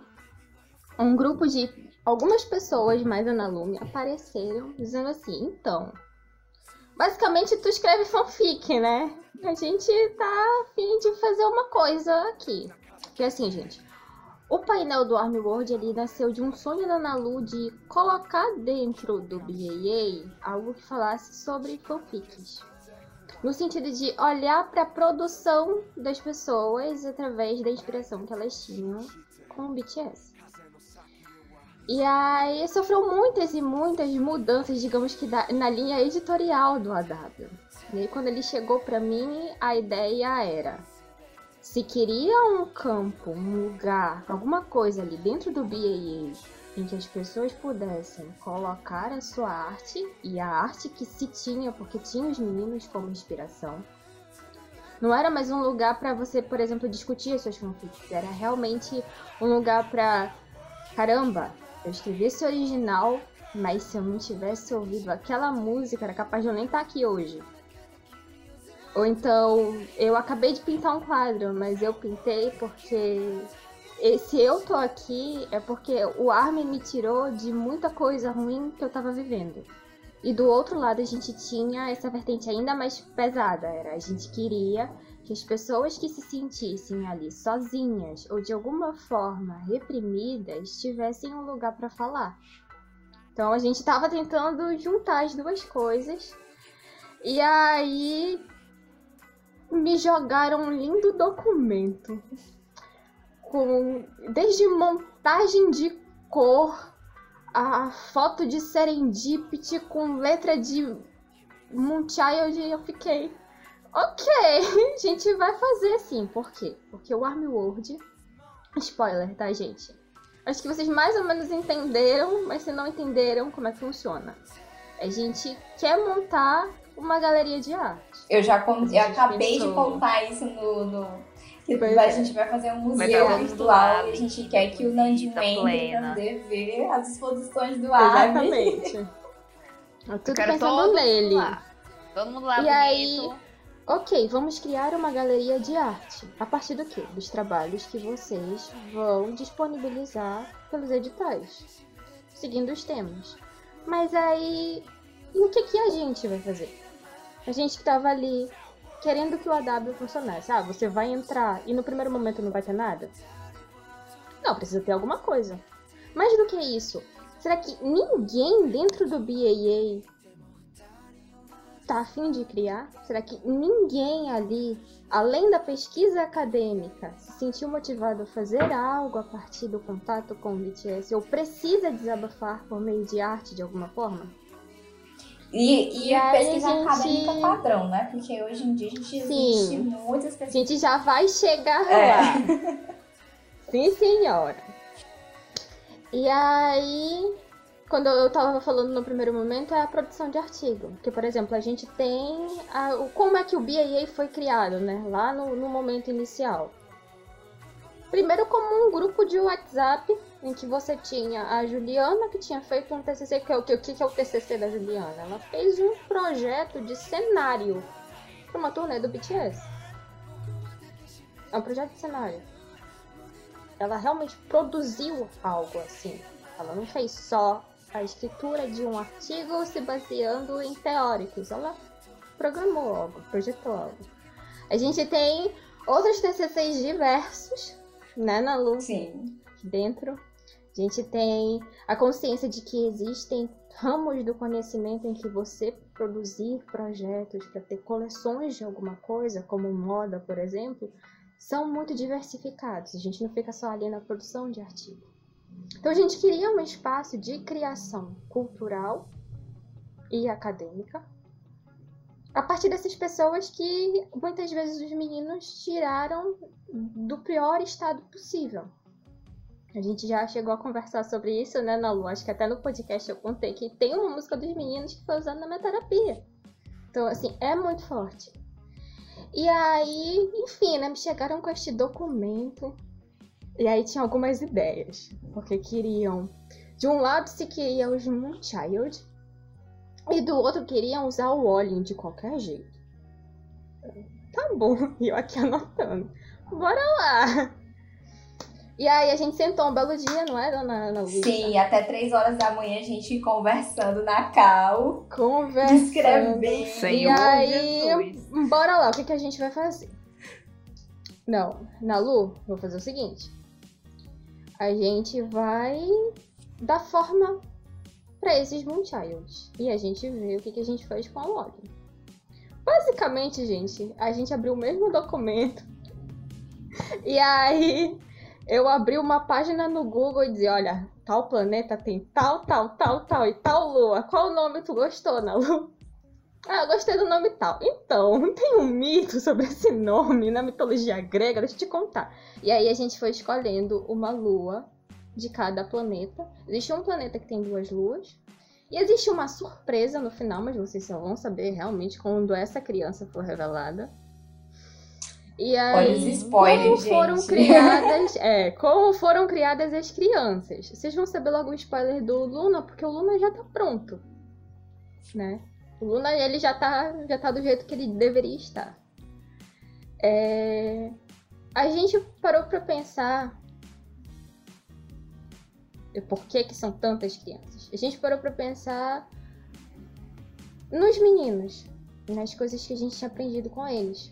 um grupo de algumas pessoas mais Ana Lume apareceram dizendo assim, então, basicamente tu escreve fanfic, né? A gente tá afim de fazer uma coisa aqui. Que assim, gente, o painel do Army World ele nasceu de um sonho da Nalu de colocar dentro do BAA algo que falasse sobre fanfics no sentido de olhar para a produção das pessoas através da inspiração que elas tinham com o BTS. E aí sofreu muitas e muitas mudanças, digamos que na linha editorial do AW. E aí, quando ele chegou para mim, a ideia era se queria um campo, um lugar, alguma coisa ali dentro do BAA em que as pessoas pudessem colocar a sua arte e a arte que se tinha, porque tinha os meninos como inspiração. Não era mais um lugar para você, por exemplo, discutir as suas fanfics, era realmente um lugar para caramba, eu escrevi esse original, mas se eu não tivesse ouvido aquela música, era capaz de eu nem estar tá aqui hoje. Ou então, eu acabei de pintar um quadro, mas eu pintei porque se eu tô aqui é porque o Armin me tirou de muita coisa ruim que eu tava vivendo. E do outro lado a gente tinha essa vertente ainda mais pesada, era a gente queria que as pessoas que se sentissem ali sozinhas ou de alguma forma reprimidas tivessem um lugar para falar. Então a gente tava tentando juntar as duas coisas. E aí me jogaram um lindo documento com desde montagem de cor, a foto de Serendipity com letra de Moonchild, eu fiquei. Ok, [LAUGHS] a gente vai fazer assim. Por quê? Porque o Army World. Spoiler, tá, gente? Acho que vocês mais ou menos entenderam, mas se não entenderam como é que funciona. A gente quer montar uma galeria de arte. Eu já eu acabei pensou... de contar isso no, no Que Pois a é. gente vai fazer um museu um virtual e a gente quer que o Nandinho da entre pra poder ver as exposições do AB. Exatamente. Eu Eu Tudo quero pensando todo nele. lá. Todo mundo lá E bonito. aí- Ok, vamos criar uma galeria de arte. A partir do quê? Dos trabalhos que vocês vão disponibilizar pelos editais, seguindo os temas. Mas aí, e o que, que a gente vai fazer? A gente que tava ali querendo que o AW funcionasse. Ah, você vai entrar e no primeiro momento não vai ter nada? Não, precisa ter alguma coisa. Mais do que isso, será que ninguém dentro do BAA tá a fim de criar? Será que ninguém ali, além da pesquisa acadêmica, se sentiu motivado a fazer algo a partir do contato com o BTS ou precisa desabafar por meio de arte de alguma forma? E, e, E aí, pesquisa gente- acadêmica padrão, né? Porque hoje em dia a gente Sim. existe muitas A pesquisas. gente já vai chegar É. lá. [LAUGHS] Sim, senhora. E aí, quando eu tava falando no primeiro momento, é a produção de artigo. Porque, por exemplo, a gente tem a- o, como é que o BAA foi criado, né? Lá no, no momento inicial. Primeiro como um grupo de WhatsApp, em que você tinha a Juliana, que tinha feito um TCC. Que é o, que, o que é o TCC da Juliana? Ela fez um projeto de cenário para uma turnê do BTS. É um projeto de cenário. Ela realmente produziu algo assim. Ela não fez só a escritura de um artigo se baseando em teóricos. Ela programou algo, projetou algo. A gente tem outros TCCs diversos, né, Nalu? Sim. dentro. A gente tem a consciência de que existem ramos do conhecimento em que você produzir projetos para ter coleções de alguma coisa, como moda, por exemplo, são muito diversificados. A gente não fica só ali na produção de artigo. Então a gente queria um espaço de criação cultural e acadêmica a partir dessas pessoas que muitas vezes os meninos tiraram do pior estado possível. A gente já chegou a conversar sobre isso, né, Nalu? Acho que até no podcast eu contei que tem uma música dos meninos que foi usada na minha terapia. Então, assim, é muito forte. E aí, enfim, né, me chegaram com este documento. E aí tinha algumas ideias. Porque queriam. De um lado se queria os Moonchild. E do outro queriam usar o Olin de qualquer jeito. Tá bom, [LAUGHS] eu aqui anotando. Bora lá! E aí a gente sentou um belo dia, não é, dona Ana Luísa? Sim, até três horas da manhã a gente conversando na cal. Conversando. Descrevendo. E Senhor aí, Jesus. bora lá, o que, que a gente vai fazer? Não, na Lu, vou fazer o seguinte. A gente vai dar forma pra esses Moonchilds. E a gente vê o que, que a gente faz com a login. Basicamente, gente, a gente abriu o mesmo documento. [LAUGHS] E aí, eu abri uma página no Google e dizia, olha, tal planeta tem tal, tal, tal, tal e tal lua. Qual nome tu gostou, na Lu? [LAUGHS] Ah, eu gostei do nome tal. Então, [LAUGHS] tem um mito sobre esse nome na mitologia grega, deixa eu te contar. E aí a gente foi escolhendo uma lua de cada planeta. Existe um planeta que tem duas luas. E existe uma surpresa no final, mas vocês só vão saber realmente quando essa criança for revelada. E aí, Olha os spoilers, como foram gente. criadas, [LAUGHS] é, como foram criadas as crianças. Vocês vão saber logo o spoiler do Luna, porque o Luna já tá pronto, né? O Luna, ele já tá, já tá do jeito que ele deveria estar. É, A gente parou pra pensar por que que são tantas crianças. A gente parou pra pensar nos meninos, nas coisas que a gente tinha aprendido com eles.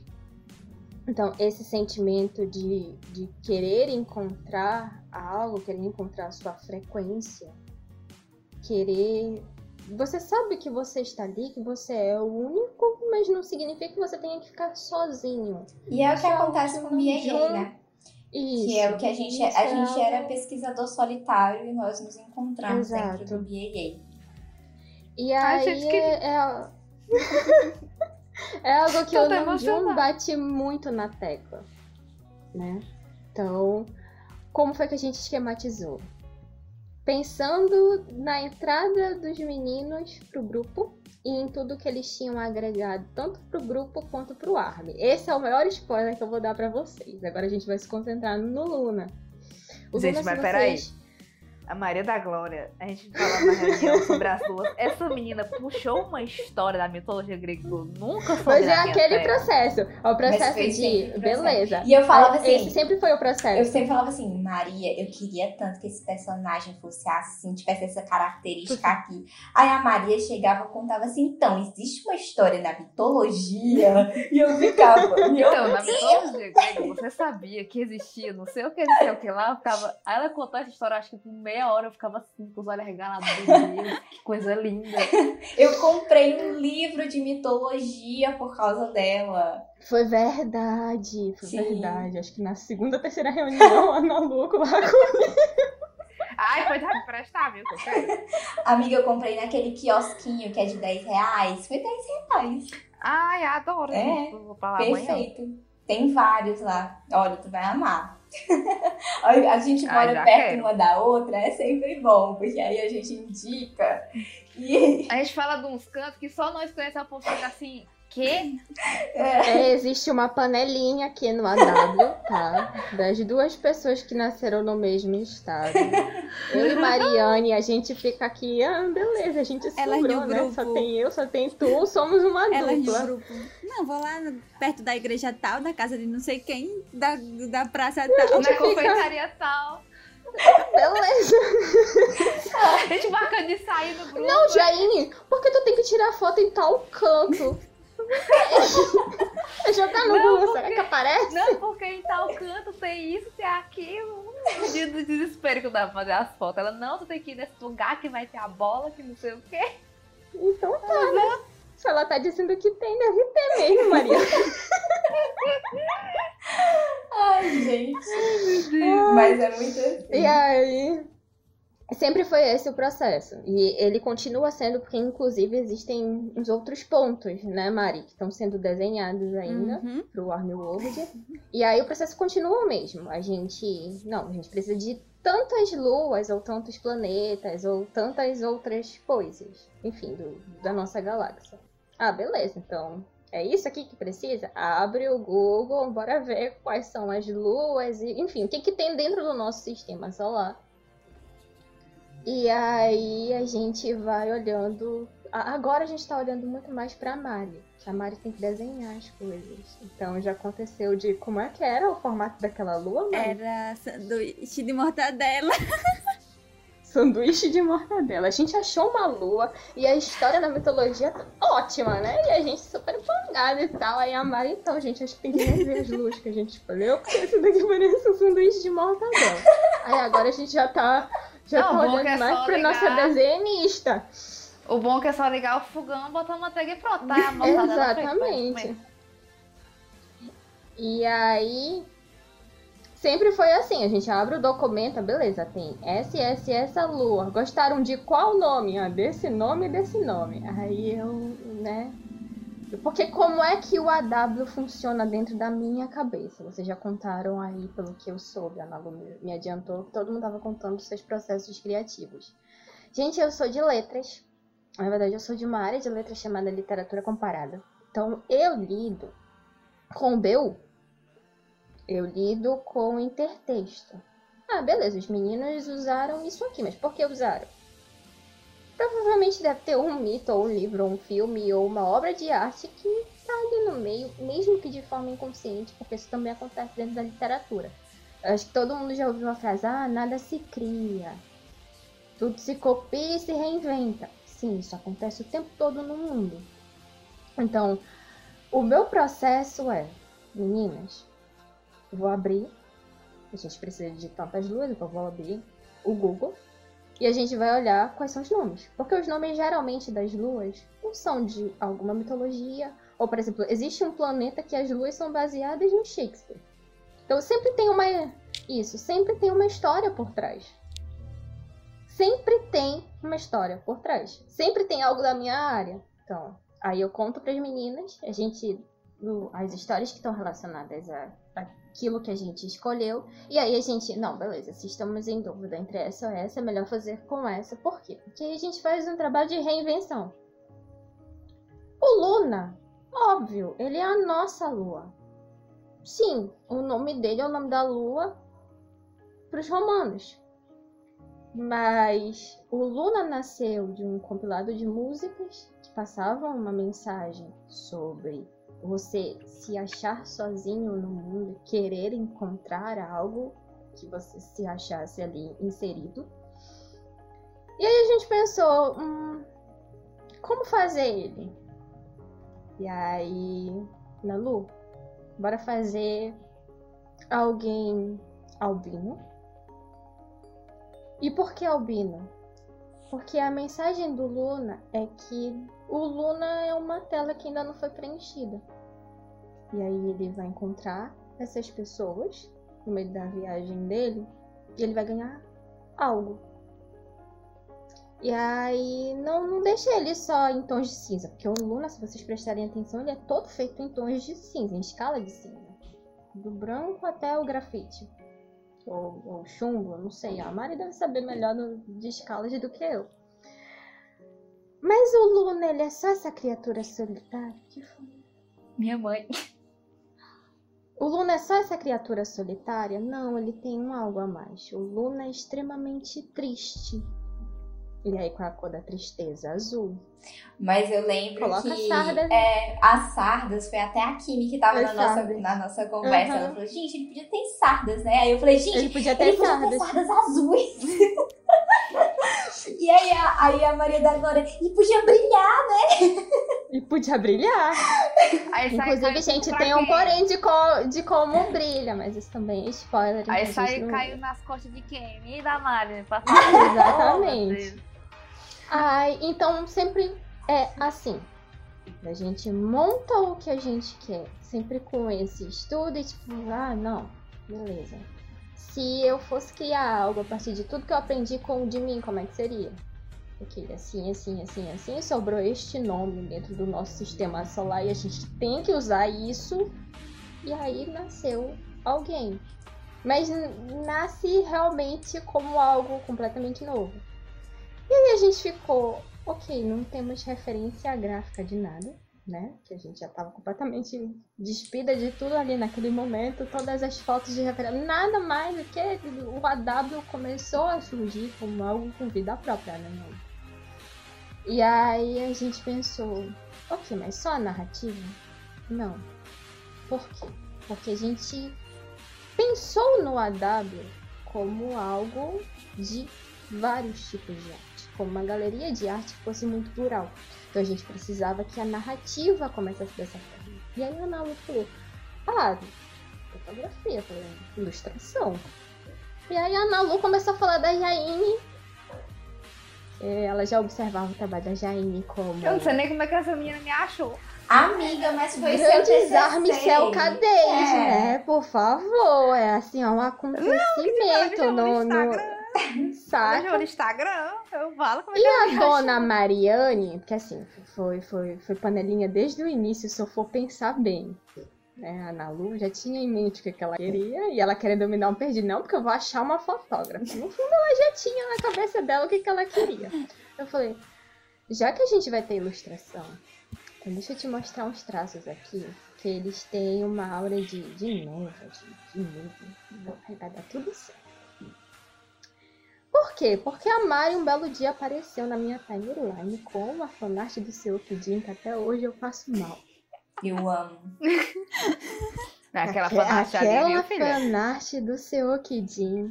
Então, esse sentimento de, de querer encontrar algo, querer encontrar a sua frequência, querer. Você sabe que você está ali, que você é o único, mas não significa que você tenha que ficar sozinho. E é o que acontece com o junta- né? Isso. Que é o que a gente é. A é gente era pesquisador solitário e nós nos encontramos Exato. dentro do BAA. E Ai, aí gente, que- é, é, [LAUGHS] é algo que Tô o emocionada. bate muito na tecla, né? Então, como foi que a gente esquematizou? pensando na entrada dos meninos pro grupo e em tudo que eles tinham agregado, tanto pro grupo quanto pro Army. Esse é o maior spoiler que eu vou dar para vocês. Agora a gente vai se concentrar no Luna. O gente, Luna, mas peraí. A Maria da Glória, a gente falava na reunião sobre as duas. Essa menina puxou uma história da mitologia grega que eu nunca soube Mas é aquele terra. processo. É o processo de. Beleza. E eu falava assim. Esse sempre foi o processo. Eu sempre falava assim, Maria, eu queria tanto que esse personagem fosse assim, tivesse essa característica aqui. Aí a Maria chegava e contava assim: então, existe uma história na mitologia. e eu ficava. então, na mitologia grega, você sabia que existia não sei o que, não sei o que lá. Eu ficava. Aí ela contou essa história, acho que por meio meia hora eu ficava assim, com os olhos regalados. [LAUGHS] que coisa linda. Eu comprei um livro de mitologia por causa dela. Foi verdade, foi Sim. verdade. Acho que na segunda, terceira reunião, a Ana Luco lá comigo. Ai, foi de prestar, viu? [LAUGHS] Amiga, eu comprei naquele quiosquinho que é de 10 reais. Foi 10 reais. Ai, adoro. É, perfeito. Amanhã. Tem vários lá. Olha, tu vai amar. A gente mora perto quero. uma da outra, é sempre bom, porque aí a gente indica. E... A gente fala de uns cantos que só nós conhecemos a povo assim. Que? É. É, existe uma panelinha aqui no AW, tá? Das duas pessoas que nasceram no mesmo estado. Eu e Mariane, a gente fica aqui, ah, beleza, a gente Elas sobrou, né? Só tem eu, só tem tu, somos uma Elas dupla. grupo. Não, vou lá perto da igreja tal, da casa de não sei quem, da, da praça tal. Na confeitaria tal. Beleza. a gente marcando de sair do grupo. Não, Jaine, por que tu tem que tirar foto em tal canto? [LAUGHS] Já tá no Google, será que aparece? Não, porque em tal canto tem isso, tem aquilo. No dia do desespero que eu dava pra fazer as fotos. Ela, não, tu tem que ir nesse lugar que vai ter a bola, que não sei o quê. Então tá, né? Se ela tá dizendo que tem, deve ter mesmo, Maria. [LAUGHS] Ai, gente. Mas é muito assim. E aí, Sempre foi esse o processo. E ele continua sendo, porque inclusive existem os outros pontos, né, Mari? Que estão sendo desenhados ainda uhum. pro Army World. E aí o processo continua o mesmo. A gente. Não, a gente precisa de tantas luas, ou tantos planetas, ou tantas outras coisas. Enfim, do, da nossa galáxia. Ah, beleza, então. É isso aqui que precisa? Abre o Google, bora ver quais são as luas e, enfim, o que, que tem dentro do nosso sistema solar e aí a gente vai olhando. Agora a gente está olhando muito mais para a Mari. A Mari tem que desenhar as coisas. Então já aconteceu de como é que era o formato daquela lua, Mari? Era sanduíche de mortadela. [LAUGHS] sanduíche de mortadela. A gente achou uma lua e a história da mitologia tá ótima, né? E a gente super empolgada e tal. Aí a Mari, então, gente, acho que tem que rever as luas que a gente escolheu, esse daqui parece um sanduíche de mortadela. Aí agora a gente já tá já não, tô olhando é mais pra ligar... nossa desenhista. O bom é que é só ligar o fogão, botar manteiga e pronto, tá? [LAUGHS] Exatamente. E aí, sempre foi assim, a gente abre o documento, beleza, tem SS essa lua. Gostaram de qual nome? Ah, desse nome e desse nome. Aí eu, né, porque como é que o AW funciona dentro da minha cabeça? Vocês já contaram aí, pelo que eu soube, a Nalu me adiantou, todo mundo estava contando seus processos criativos. Gente, eu sou de letras. Na verdade, eu sou de uma área de letras chamada literatura comparada. Então, eu lido com o BU. Eu lido com intertexto. Ah, beleza, os meninos usaram isso aqui, mas por que usaram? Provavelmente deve ter um mito, ou um livro, ou um filme, ou uma obra de arte que está ali no meio, mesmo que de forma inconsciente, porque isso também acontece dentro da literatura. Eu acho que todo mundo já ouviu uma frase: ah, nada se cria, tudo se copia e se reinventa. Sim, isso acontece o tempo todo no mundo. Então, o meu processo é, meninas, vou abrir, a gente precisa de tantas luzes, então vou abrir o Google e a gente vai olhar quais são os nomes. Porque os nomes geralmente das luas não são de alguma mitologia. Ou, por exemplo, existe um planeta que as luas são baseadas no Shakespeare. Então sempre tem uma. Isso, sempre tem uma história por trás. Sempre tem uma história por trás. Sempre tem algo da minha área. Então, aí eu conto para as meninas, a gente as histórias que estão relacionadas a aquilo que a gente escolheu. E aí a gente, não, beleza, se estamos em dúvida entre essa ou essa, é melhor fazer com essa. Por quê? Porque aí a gente faz um trabalho de reinvenção. O Luna, óbvio, ele é a nossa lua. Sim, o nome dele é o nome da lua para os romanos. Mas o Luna nasceu de um compilado de músicas que passavam uma mensagem sobre você se achar sozinho no mundo, querer encontrar algo que você se achasse ali inserido. E aí a gente pensou, hum, como fazer ele? E aí, Nalu, bora fazer alguém albino. E por que albino? Porque a mensagem do Luna é que o Luna é uma tela que ainda não foi preenchida. E aí ele vai encontrar essas pessoas no meio da viagem dele e ele vai ganhar algo. E aí não, não deixa ele só em tons de cinza, porque o Luna, se vocês prestarem atenção, ele é todo feito em tons de cinza, em escala de cinza. Do branco até o grafite. Ou, ou chumbo, não sei. A Mari deve saber melhor de escalas do que eu. Mas o Luna, ele é só essa criatura solitária? Que? Minha mãe. O Luna é só essa criatura solitária? Não, ele tem um algo a mais. O Luna é extremamente triste. E aí, com a cor da tristeza? Azul. Mas eu lembro Coloca que sardas. é, as sardas, foi até a Kimi que tava As na nossa, na nossa conversa. Uhum. Ela falou, gente, ele podia ter sardas, né? Aí eu falei, gente, Ele podia ter ele podia sardas. ter sardas azuis. [LAUGHS] [LAUGHS] e aí a, aí a Maria da Glória, e podia brilhar. E podia brilhar. Aí sai Inclusive, gente, tem um porém de, co- de como brilha, mas isso também é spoiler. então Aí gente saiu, caiu nas costas de quem? E da Mari. [LAUGHS] Passou Exatamente. Ai, então sempre é assim. A gente monta o que a gente quer, sempre com esse estudo e tipo, ah, não, beleza. Se eu fosse criar algo a partir de tudo que eu aprendi com o de mim, como é que seria? Ok, assim, assim, assim, assim, sobrou este nome dentro do nosso sistema solar e a gente tem que usar isso. E aí nasceu alguém. Mas nasce realmente como algo completamente novo. E aí a gente ficou, ok, não temos referência gráfica de nada, né? Que a gente já estava completamente despida de tudo ali naquele momento, todas as fotos de referência, nada mais do que o AW começou a surgir como algo com vida própria, né? E aí a gente pensou, ok, mas só a narrativa? Não. Por quê? Porque a gente pensou no AW como algo de vários tipos de arte, como uma galeria de arte que fosse muito plural. Então a gente precisava que a narrativa começasse dessa forma. E aí a Nalu falou, ah, fotografia, falei, ilustração. E aí a Nalu começou a falar da Jaine. É, Ela já observava o trabalho da Jaine como Eu não sei nem como é que essa menina me achou. Amiga, mas foi seu grandes TCC. Armicel Cadês, É. né? Por favor, é assim, é um Me acontecimento chama no, no no, Instagram. Saca? no Instagram. Falo como é E que ela a me dona Mariane, porque assim, foi, foi, foi panelinha desde o início, se eu for pensar bem. Né? A Nalu já tinha em mente o que, que ela queria e ela queria dominar um perdido. Não, porque eu vou achar uma fotógrafa. No fundo, ela já tinha na cabeça dela o que, que ela queria. Eu falei, já que a gente vai ter ilustração, então deixa eu te mostrar uns traços aqui, que eles têm uma aura de, de neva, de, de vai dar tudo certo. Por quê? Porque a Mari um belo dia apareceu na minha timeline com uma fanart do seu Pudim, que até hoje eu passo mal. Eu amo. [LAUGHS] Aquela Aque- fantasia ali, viu, filha? fanart do seu Okidin.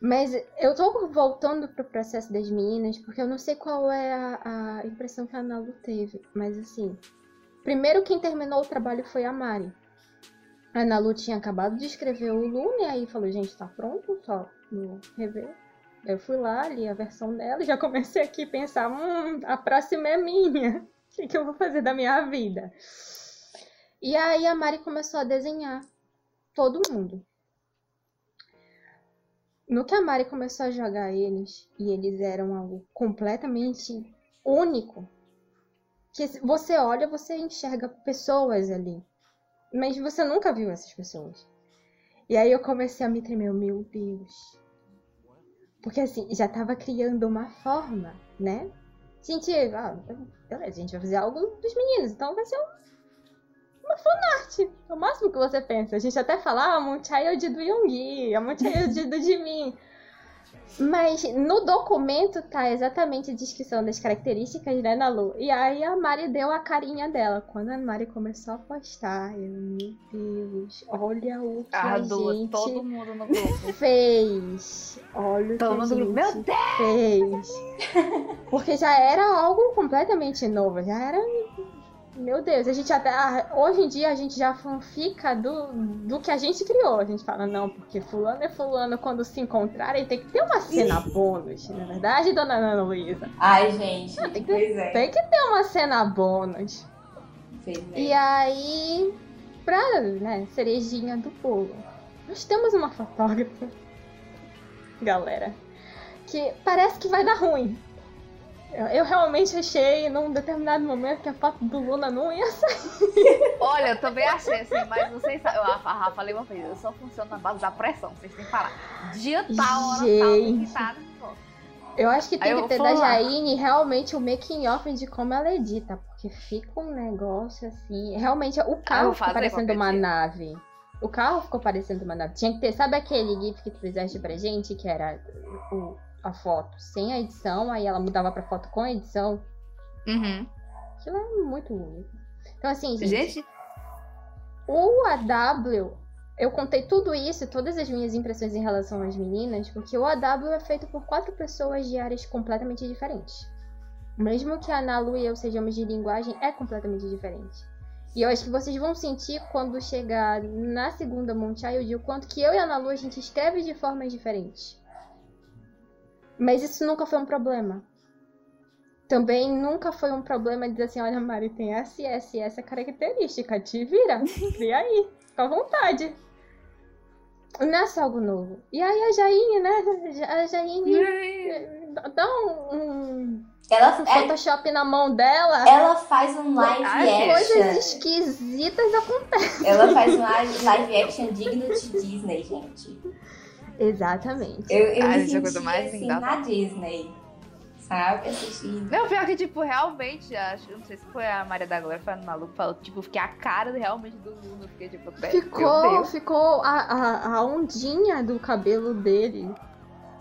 Mas eu tô voltando pro processo das meninas, porque eu não sei qual é a, a impressão que a Nalu teve. Mas assim, primeiro quem terminou o trabalho foi a Mari. A Nalu tinha acabado de escrever o Lune, e aí falou, gente, tá pronto, só no rever. Eu fui lá, li a versão dela e já comecei aqui a pensar, hum, a próxima é minha. O que, que eu vou fazer da minha vida? E aí a Mari começou a desenhar todo mundo. No que a Mari começou a jogar eles, e eles eram algo completamente único, que você olha, você enxerga pessoas ali. mas você nunca viu essas pessoas. E aí eu comecei a me tremer, meu Deus. Porque assim, já tava criando uma forma, né? Gente, ah, beleza, a gente vai fazer algo dos meninos, então vai ser um, uma fanart. É o máximo que você pensa. A gente até fala, ah, um child do Yoongi, é um child do Jimin. Mas no documento tá exatamente a descrição das características, né, Nalu? E aí a Mari deu a carinha dela. Quando a Mari começou a postar, eu, meu Deus, olha o que a gente todo mundo no grupo. fez. Olha o Todo que a mundo no gente. Meu Deus! fez. Porque já era algo completamente novo, já era... Meu Deus, a gente até. Hoje em dia a gente já fanfica do, do que a gente criou. A gente fala, não, porque fulano e fulano, quando se encontrarem, tem que ter uma cena [LAUGHS] bônus, não é verdade, dona Ana Luísa? Ai, gente, tem que- é. Tem que ter uma cena bônus. Pois é. E aí, pra, né, cerejinha do bolo, nós temos uma fotógrafa, [LAUGHS] galera, que parece que vai dar ruim. Eu, eu realmente achei, num determinado momento, que a foto do Luna não ia sair. Olha, eu também achei assim, mas vocês sabem. A a Rafa falei uma vez, eu só funciono na base da pressão, vocês têm que falar. Dia tal, hora tal, tem que Gente. estar. pô. Eu acho que tem eu que ter da. Jaine realmente o making off de como ela edita, porque fica um negócio assim. Realmente, o carro ficou parecendo uma nave. O carro ficou parecendo uma nave. Tinha que ter, sabe aquele GIF que tu fizeste pra gente, que era o- a foto sem a edição, aí ela mudava pra foto com a edição. Uhum. Aquilo é muito único. Então, assim, gente, Gente, o AW, eu contei tudo isso, todas as minhas impressões em relação às meninas, porque o AW é feito por quatro pessoas de áreas completamente diferentes. Mesmo que a Nalu e eu sejamos de linguagem, é completamente diferente. E eu acho que vocês vão sentir quando chegar na segunda Moonchild o quanto que eu e a Nalu a gente escreve de formas diferentes. Mas isso nunca foi um problema. Também nunca foi um problema dizer assim, olha, Mari, tem essa e essa e essa característica, te vira, cria aí, fica à vontade. Não é só algo novo. E aí a Jaine, né? A Jaine dá um, um Ela, é- Photoshop na mão dela. ela faz um live Ai, Coisas action. esquisitas acontecem. Ela faz um live live action digno de Disney, gente. Exatamente. Eu, eu Ai, me coisa senti mais assim linda. na Disney. Sabe? Assistindo. Não, pior que, tipo, realmente, acho, não sei se foi a Maria da Glória, foi a Malu que falou, tipo, fiquei a cara realmente do Luna, fiquei, tipo, Ficou, ficou a, a, a ondinha do cabelo dele.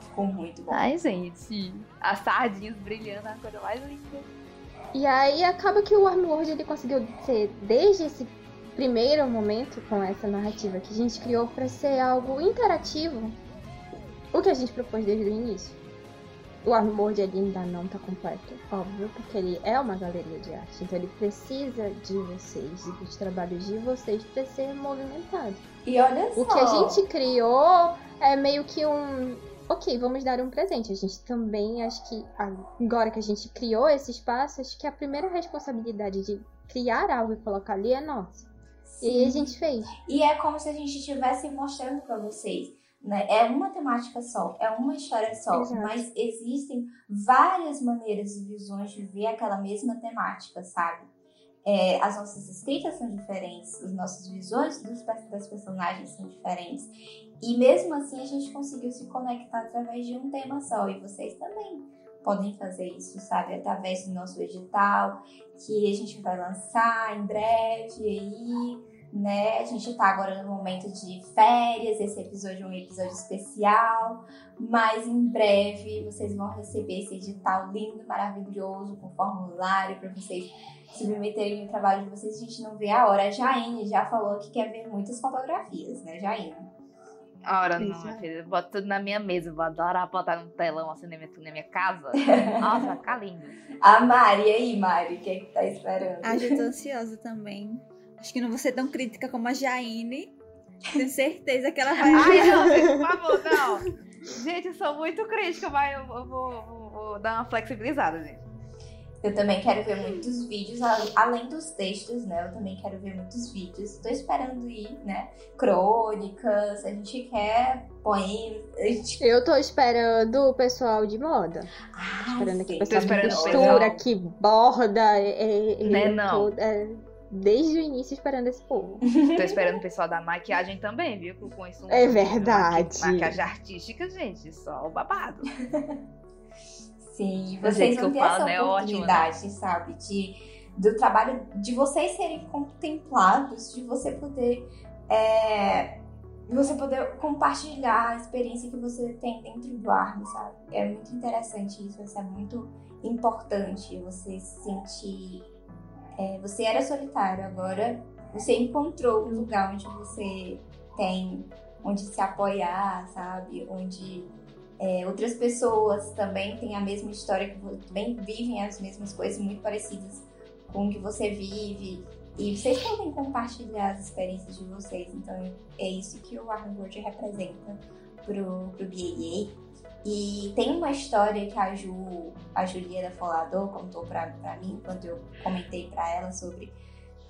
Ficou muito bom. Ai, gente, as sardinhas brilhando, a coisa mais linda. E aí acaba que o Armworld ele conseguiu ser, desde esse primeiro momento com essa narrativa que a gente criou para ser algo interativo, o que a gente propôs desde o início. O Armworld ele ainda não tá completo, óbvio, porque ele é uma galeria de arte, então ele precisa de vocês e dos trabalhos de vocês para ser movimentado. E olha só. O que a gente criou é meio que um. Ok, vamos dar um presente. A gente também, acho que agora que a gente criou esse espaço, acho que a primeira responsabilidade de criar algo e colocar ali é nossa. E aí a Sim. gente fez. E é como se a gente estivesse mostrando pra vocês. Né? É uma temática só, é uma história só, Exato. mas existem várias maneiras e visões de ver aquela mesma temática, sabe? É, as nossas escritas são diferentes, as nossas visões dos, das personagens são diferentes. E mesmo assim a gente conseguiu se conectar através de um tema só. E vocês também podem fazer isso, sabe? Através do nosso edital, que a gente vai lançar em breve aí né? A gente tá agora no momento de férias, esse episódio é um episódio especial, mas em breve vocês vão receber esse edital lindo, maravilhoso, com formulário para vocês submeterem o trabalho de vocês. A gente não vê a hora. A Jaine já falou que quer ver muitas fotografias, né, Jaine? Ora, não, Exato. minha filha, eu boto tudo na minha mesa, vou adorar botar num telão assim na minha, na minha casa. [LAUGHS] Nossa, vai ficar lindo. A Mari, e aí, Mari, o que é que tá esperando? Ah, já tô ansiosa também. Acho que não vou ser tão crítica como a Jaine. Tenho certeza que ela [LAUGHS] vai. Ai, não, gente, por favor, não. Gente, eu sou muito crítica, mas eu, vou, vou- vou dar uma flexibilizada, gente. Eu também quero ver muitos vídeos, além dos textos, né? Eu também quero ver muitos vídeos. Tô esperando ir, né? Crônicas, a gente quer poemas. A gente... Eu tô esperando o pessoal de moda. Ai, Esperando que sim. o pessoal que esperando o costura, que borda. É, é, Né, é não? todo- é, desde o início esperando esse povo. Tô esperando o pessoal da maquiagem também, viu? Eu conheço um É de verdade. maqui- Maquiagem artística, gente, só o babado. Sim, vocês vão eu ter falo, essa né? Ótimo, oportunidade, sabe? De, do trabalho, de vocês serem contemplados, de você poder. É, você poder compartilhar a experiência que você tem dentro do ARM, sabe? É muito interessante isso, isso é muito importante você se sentir. É, você era solitário, agora você encontrou um lugar onde você tem onde se apoiar, sabe? Onde é, outras pessoas também têm a mesma história também vivem as mesmas coisas muito parecidas com o que você vive. E vocês podem compartilhar as experiências de vocês. Então é isso que o Armworld representa pro, pro BAA. E tem uma história que a Ju, a Julia da Folador contou pra mim, quando eu comentei pra ela sobre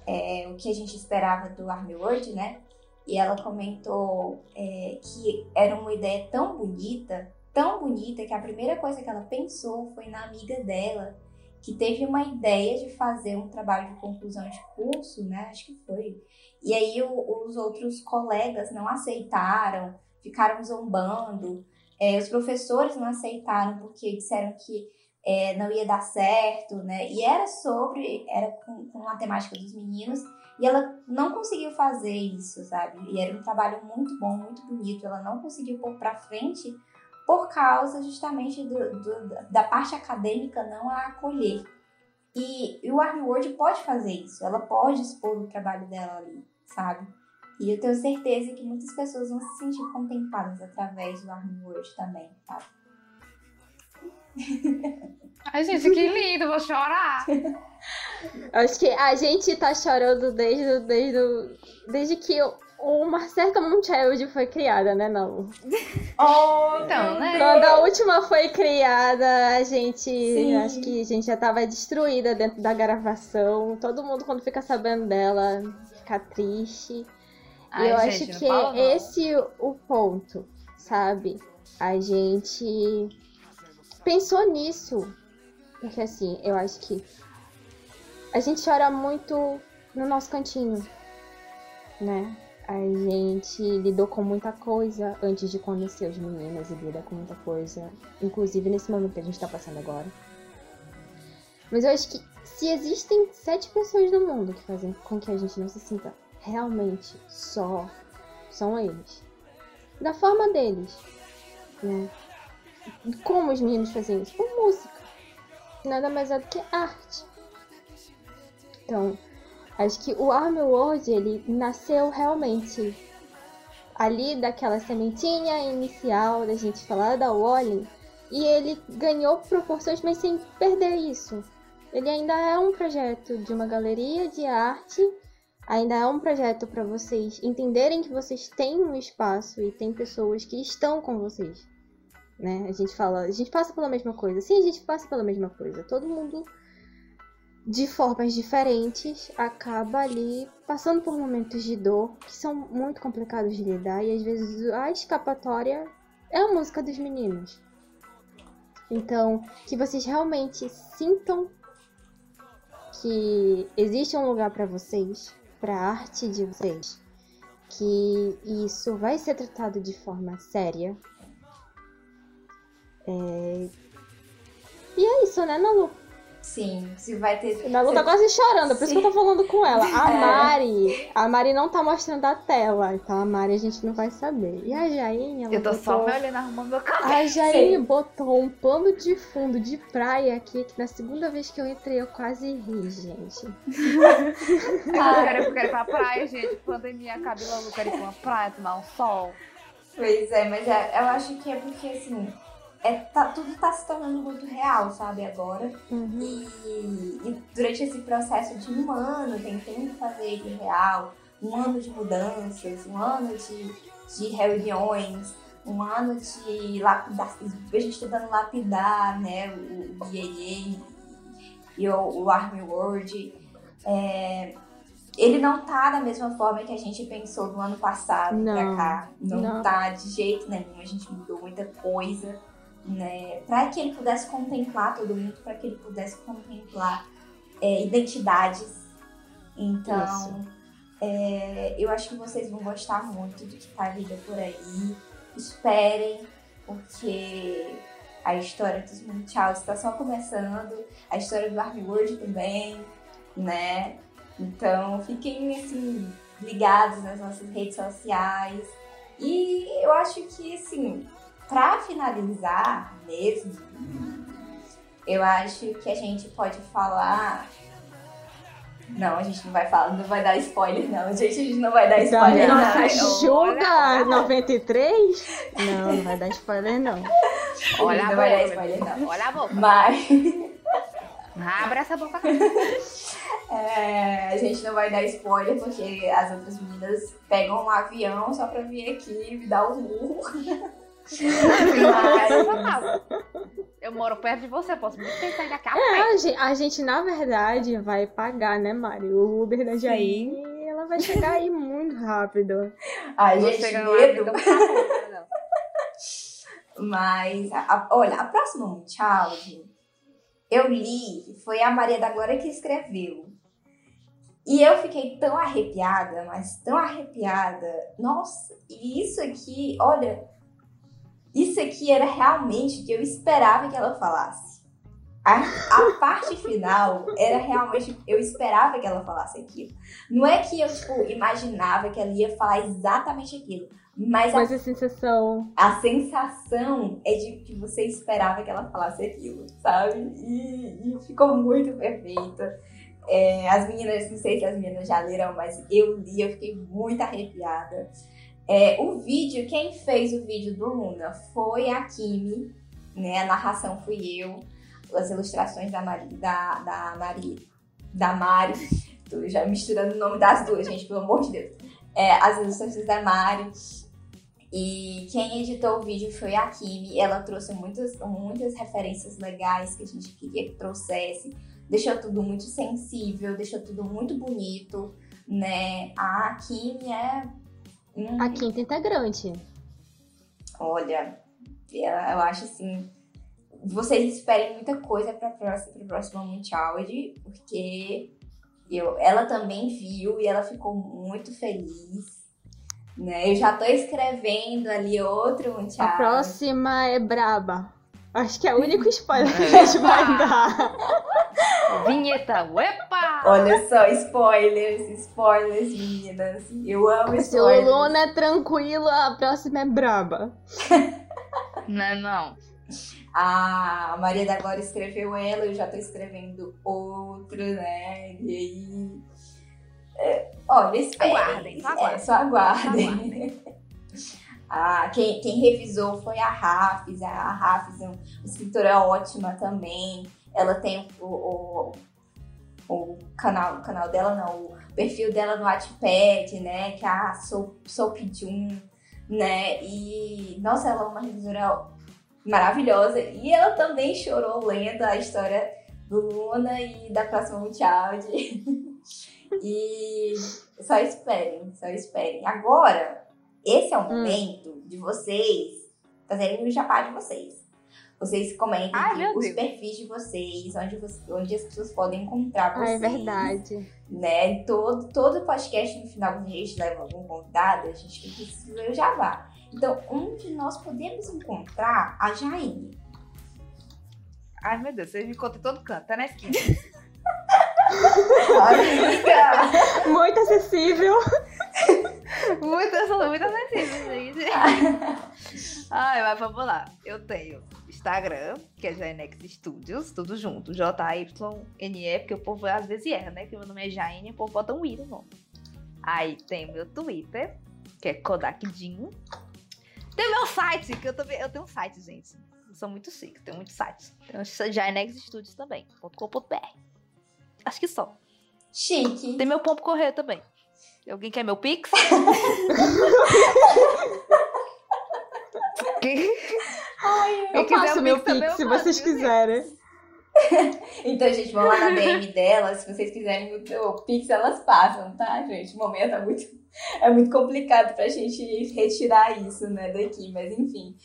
é, o que a gente esperava do Armworld, né? E ela comentou é, que era uma ideia tão bonita, tão bonita, que a primeira coisa que ela pensou foi na amiga dela, que teve uma ideia de fazer um trabalho de conclusão de curso, né? Acho que foi. E aí o- os outros colegas não aceitaram, ficaram zombando. É, os professores não aceitaram porque disseram que é, não ia dar certo, né? E era sobre, era com, com a temática dos meninos. E ela não conseguiu fazer isso, sabe? E era um trabalho muito bom, muito bonito. Ela não conseguiu pôr pra frente por causa justamente do, do- da parte acadêmica não a acolher. E, e o Armworld pode fazer isso. Ela pode expor o trabalho dela ali, sabe? E eu tenho certeza que muitas pessoas vão se sentir contempladas através do Armworld também, tá? Ai, gente, que lindo, vou chorar. Acho que a gente tá chorando desde, desde, desde que o- uma certa Moonchild foi criada, né, não? Oh, Então, né? Quando a última foi criada, a gente. Sim. Acho que a gente já tava destruída dentro da gravação. Todo mundo, quando fica sabendo dela, fica triste. Ai, eu gente, acho que fala é esse o ponto, sabe? A gente pensou nisso. Porque assim, eu acho que a gente chora muito no nosso cantinho, né? A gente lidou com muita coisa antes de conhecer os meninos e lida com muita coisa, inclusive nesse momento que a gente tá passando agora. Mas eu acho que se existem sete pessoas no mundo que fazem com que a gente não se sinta realmente só, são eles. Da forma deles, né? Como os meninos fazem isso? Com música. Nada mais é do que arte. Então, acho que o Army World, ele nasceu realmente ali daquela sementinha inicial da gente falar da Wally e ele ganhou proporções, mas sem perder isso. Ele ainda é um projeto de uma galeria de arte, ainda é um projeto para vocês entenderem que vocês têm um espaço e tem pessoas que estão com vocês. Né? A gente fala, a gente passa pela mesma coisa. Sim, a gente passa pela mesma coisa. Todo mundo de formas diferentes acaba ali passando por momentos de dor que são muito complicados de lidar e às vezes a escapatória é a música dos meninos. Então, que vocês realmente sintam que existe um lugar para vocês, para a arte de vocês, que isso vai ser tratado de forma séria. É... E é isso, né, Nalu? Sim, se vai ter. Nalu tá quase chorando, por isso que eu tô falando com ela. A [LAUGHS] É. Mari, a Mari não tá mostrando a tela, então a Mari a gente não vai saber. E a Jaine, ela Eu tô só botou... me olhando arrumando meu cabelo. A Jaine botou um pano de fundo de praia aqui, que na segunda vez que eu entrei eu quase ri, gente. [LAUGHS] Ah, eu quero, eu quero ir pra [LAUGHS] praia, gente. Pandemia, cabelo, eu quero ir pra uma praia, tomar um sol. Pois é, mas é- eu acho que é porque assim. É, tá- tudo tá se tornando muito real, sabe, agora. Uhum. E, e durante esse processo de um ano, tentando fazer ele real, um ano de mudanças, um ano de, de reuniões, um ano de lapidar, a gente tentando lapidar, né, o, o BAA e o, o Army World. É, ele não tá da mesma forma que a gente pensou no ano passado Não, pra cá. Não, não. tá de jeito nenhum, a gente mudou muita coisa né, para que ele pudesse contemplar todo mundo, para que ele pudesse contemplar é, identidades, Então, é, eu acho que vocês vão gostar muito do que tá vindo por aí. Esperem, porque a história dos Mundials está só começando, a história do Armwood também, né? Então, fiquem assim ligados nas nossas redes sociais. E eu acho que assim, para finalizar mesmo, eu acho que a gente pode falar não, a gente não vai falar, não vai dar spoiler, não. Gente, a gente não vai dar spoiler, então, não. Julga 93? Não, não vai dar spoiler, não. Olha não a vai dar boca, spoiler, não. Olha a boca. Mas Abre essa boca. [LAUGHS] é, a gente não vai dar spoiler porque as outras meninas pegam um avião só pra vir aqui e me dar os murros. [LAUGHS] Eu moro perto de você, posso muito bem sair daqui a É, a gente, a gente, na verdade, vai pagar, né, Mari? O Uber da Jair, e ela vai chegar aí muito rápido. ai, Vou gente, medo. Mas, a- a- olha, a próxima Munchausen, eu li, foi a Maria da Glória que escreveu. E eu fiquei tão arrepiada, mas tão arrepiada. Nossa, e isso aqui, olha, isso aqui era realmente o que eu esperava que ela falasse. A, a [LAUGHS] parte final era realmente, eu esperava que ela falasse aquilo. Não é que eu, tipo, imaginava que ela ia falar exatamente aquilo. Mas a Mas a sensação. a sensação é de que você esperava que ela falasse aquilo, sabe? E, e ficou muito perfeita. É, as meninas, não sei se as meninas já leram, mas eu li, eu fiquei muito arrepiada. É, o vídeo, quem fez o vídeo do Luna foi a Kimi, né? A narração fui eu, as ilustrações da Mari, da, da Mari, da Mari. [LAUGHS] Tô já misturando o nome das duas, gente, pelo amor de Deus. É, as ilustrações da Mari. E quem editou o vídeo foi a Kimi. Ela trouxe muitas, muitas referências legais que a gente queria que trouxesse. Deixou tudo muito sensível, deixou tudo muito bonito, né? A Kimi é. Hum, A quinta integrante. Olha, eu acho assim. Vocês esperem muita coisa próxima, pra próxima Munchaude, porque eu, ela também viu e ela ficou muito feliz. Né? Eu já tô escrevendo ali outro A Munchaude. próxima é braba. Acho que é o único [LAUGHS] spoiler que a gente vai dar. [LAUGHS] Vinheta, uepa! Olha só, spoilers, spoilers, meninas. Eu amo spoilers. Luna é tranquilo, a próxima é braba. [LAUGHS] Não, não. A Maria da Glória escreveu ela, eu já tô escrevendo outro, né? E aí. é, olha, esperem. Aguardem, só aguardem. É, só aguardem. Só [LAUGHS] aguardem. Ah, quem, quem revisou foi a Rafis. A Rafis é uma escritora ótima também. Ela tem o, o, o canal, o canal dela, não, o perfil dela no Wattpad, né? Que é a Soap, Jun, né? E, nossa, ela é uma revisora maravilhosa. E ela também chorou lendo a história do Luna e da próxima Multiaude. [LAUGHS] e só esperem, só esperem. Agora, esse é o Hum. momento de vocês fazerem o jabá de vocês. Vocês comentem Ai, os Deus. perfis de vocês, onde, você- onde as pessoas podem encontrar Ah, vocês é verdade. né? Todo, todo podcast no final a gente leva algum convidado, a gente que fazer o jabá. Então, onde nós podemos encontrar a Jaine? Ai, meu Deus, você me conta em todo canto, tá na esquina. [LAUGHS] Amiga! Muito acessível. Muito, eu sou muito acessível, gente. [LAUGHS] Ai, mas vamos lá. Eu tenho Instagram, que é Jainex Studios, tudo junto. J-Y-N-E, porque o povo às vezes erra, né? Que meu nome é Jaine e o povo bota um I no nome. Aí tem o meu Twitter, que é Kodak Dinho. Tem o meu site, que eu também. Eu tenho um site, gente. Eu sou muito chique, tenho muitos sites. Tem o Jainex Studios também, .com.br. Acho que só. Chique. Tem meu pombo correio também. Alguém quer meu Pix? [LAUGHS] Quem- Eu quiser passo o meu Pix eu se vocês quiserem. [LAUGHS] Então, gente, vão lá na DM dela. Se vocês quiserem o o Pix, elas passam, tá, gente? O momento é muito, é muito complicado pra gente retirar isso, né, daqui, mas enfim.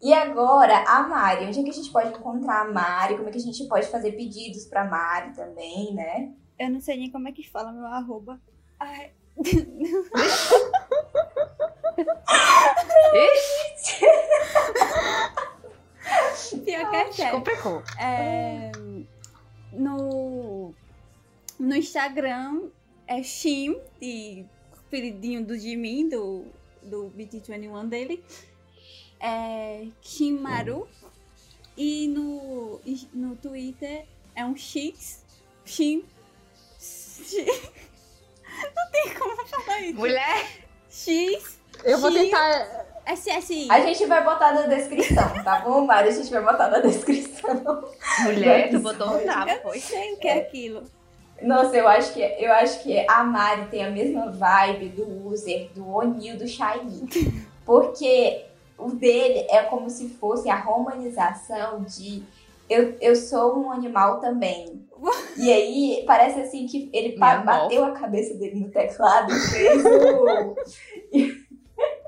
E agora, a Mari. Onde é que a gente pode encontrar a Mari? Como é que a gente pode fazer pedidos pra Mari também, né? Eu não sei nem como é que fala meu arroba. Ai. [LAUGHS] [LAUGHS] Ixi, Pior que é sério. complicou. É, no, no Instagram é Shim, de queridinho do Jimin, do, do BT21 dele. É Shimaru. E no, no Twitter é um X. Shim. [LAUGHS] Não tem como falar isso. Mulher, X. Eu vou Sim. Tentar. SSI. A gente vai botar na descrição, tá bom, Mari? A gente vai botar na descrição. mulher, tu botou um bravo, Eu não foi? sei o que é aquilo. Nossa, eu acho que eu acho que a Mari tem a mesma vibe do user do Onil do Shiny. Porque o dele é como se fosse a romanização de eu, eu sou um animal também. E aí parece assim que ele bateu a cabeça dele no teclado e fez o. [LAUGHS]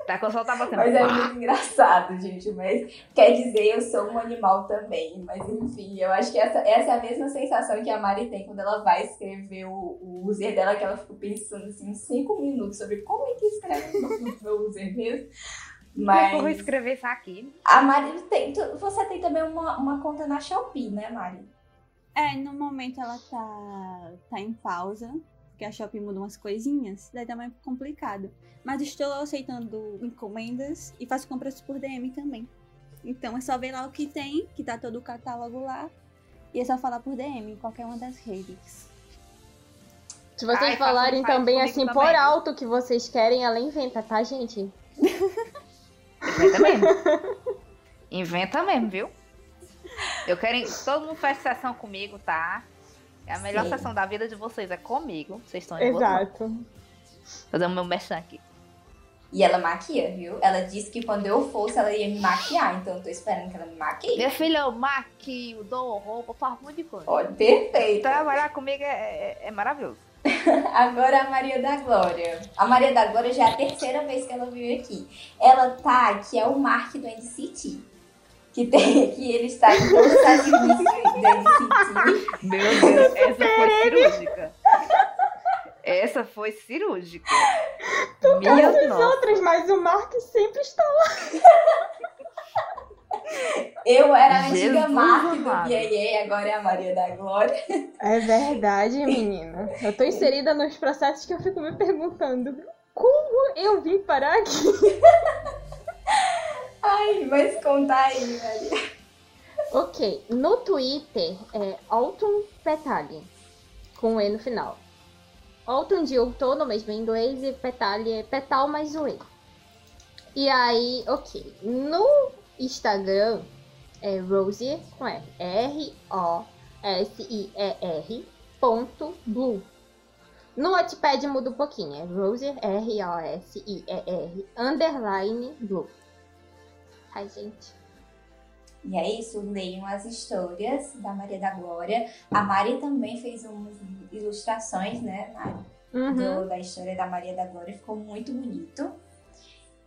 Tá eu só tava Mas é muito engraçado, gente. Mas quer dizer, eu sou um animal também. Mas enfim, eu acho que essa, essa é a mesma sensação que a Mari tem quando ela vai escrever o, o user dela, que ela fica pensando assim, uns 5 minutos sobre como é que escreve o meu user mesmo. Mas... Eu vou escrever isso aqui. a Mari tem. tu- Você tem também uma, uma conta na Shopee, né, Mari? É, no momento ela tá, tá em pausa, porque a Shopee muda umas coisinhas, daí tá mais complicado. Mas estou aceitando encomendas e faço compras por DM também. Então é só ver lá o que tem, que tá todo o catálogo lá. E é só falar por DM em qualquer uma das redes. Se vocês Ai, falarem faz também comigo assim também. por alto que vocês querem, ela inventa, tá, gente? Inventa mesmo. [LAUGHS] Inventa mesmo, viu? Eu quero. Todo mundo faz sessão comigo, tá? É a melhor Sim. sessão da vida de vocês é comigo. Vocês estão em boa mão. Fazendo meu merchan aqui. E ela maquia, viu? Ela disse que quando eu fosse, ela ia me maquiar. Então eu tô esperando que ela me maquie. Minha filha, eu maquio, dou roupa, faço um monte de coisa. Olha, perfeito. Trabalhar comigo é, é- é maravilhoso. [LAUGHS] Agora a Maria da Glória. A Maria da Glória já é a terceira vez que ela veio aqui. Ela tá, que é o Mark do NCT. Que, tem, que ele está em todas as músicas do NCT. Meu Deus, essa foi cirúrgica. Essa foi cirúrgica. Minha nossa. Outras, mas o Mark sempre está. Eu era a antiga Jesus Mark do. BAA, agora é a Maria da Glória. É verdade, menina. Eu tô inserida nos processos que eu fico me perguntando. Como eu vim parar aqui? [LAUGHS] Ai, mas conta aí, Maria. Ok, no Twitter é Autumn Petali, com E no final. Autumn de outono mesmo em inglês e Petali é petal mais o E. E aí, ok, no Instagram é Rosier com R, R-O-S-I-E-R ponto blue. No Wattpad muda um pouquinho, é Rosier, R-O-S-I-E-R underline blue. Ai, gente. E é isso, leiam as histórias da Maria da Glória. A Mari também fez umas ilustrações, né, Mari? Uhum. do- da história da Maria da Glória, ficou muito bonito.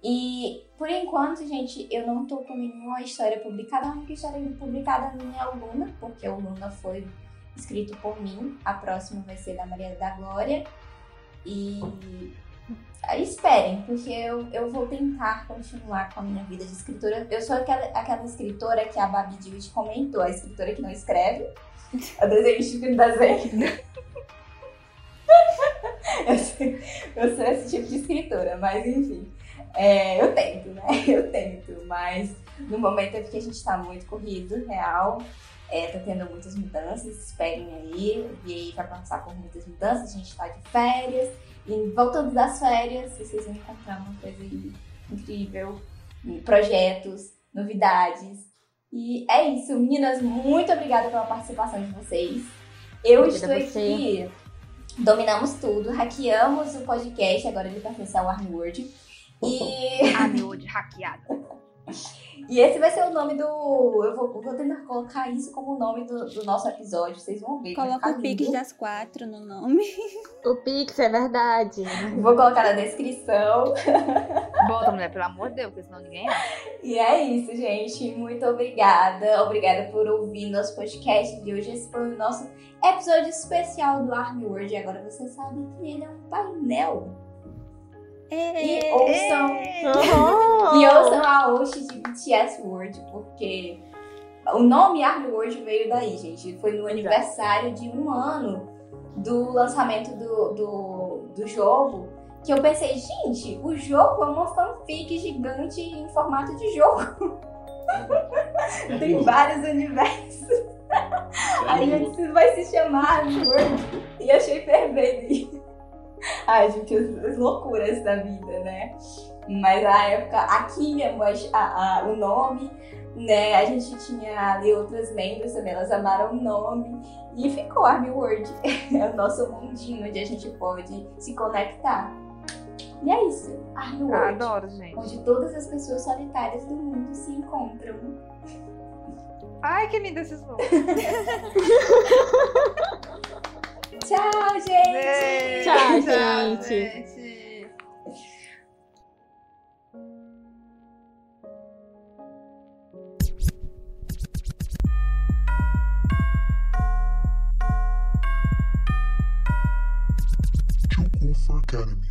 E por enquanto, gente, eu não tô com nenhuma história publicada. A única história publicada minha é o Luna, porque o Luna foi escrito por mim. A próxima vai ser da Maria da Glória. E esperem, porque eu, eu vou tentar continuar com a minha vida de escritora. Eu sou aquela, aquela escritora que a Babi Dilde comentou, a escritora que não escreve, a desenhista que não desenha. Eu sou, eu sou esse tipo de escritora, mas enfim. É, eu tento, né? Eu tento, mas no momento é porque a gente tá muito corrido, real. É, tá tendo muitas mudanças, esperem aí. E aí vai passar por muitas mudanças, a gente tá de férias. E voltando das férias, vocês vão encontrar uma coisa aí incrível. Projetos, novidades. E é isso, meninas, muito obrigada pela participação de vocês. Eu Obrigada estou aqui dominamos tudo, hackeamos o podcast, agora ele pertence ao Arnword. E meu de hackeada. [LAUGHS] E esse vai ser o nome do. Eu vou, vou tentar colocar isso como o nome do, do nosso episódio, vocês vão ver. Coloca o Pix das quatro no nome. [LAUGHS] O Pix é verdade. Vou colocar na descrição. [LAUGHS] Bota, mulher, pelo amor de Deus, porque senão ninguém acha. E é isso, gente. Muito obrigada. Obrigada por ouvir nosso podcast de hoje. Esse foi o nosso episódio especial do Army World. E agora você sabe que ele é um painel. E ouçam, e ouçam a host de BTS World, porque o nome Army World veio daí, gente. Foi no aniversário de um ano do lançamento do, do, do jogo. Que eu pensei, gente, o jogo é uma fanfic gigante em formato de jogo. [LAUGHS] Tem vários universos. Aí eu disse, vai se chamar Army World. E achei perfeito. [LAUGHS] Ai, gente, as, as loucuras da vida, né? Mas na época, a Kim amou a, a- o nome, né? A gente tinha ali outras membros também, elas amaram o nome. E ficou Army World. [LAUGHS] É o nosso mundinho onde a gente pode se conectar. E é isso, Army World. Adoro, gente. Onde todas as pessoas solitárias do mundo se encontram. Ai, que lindo esses nomes. [LAUGHS] Tchau, gente! Tchau, gente. gente. Ufa Academy.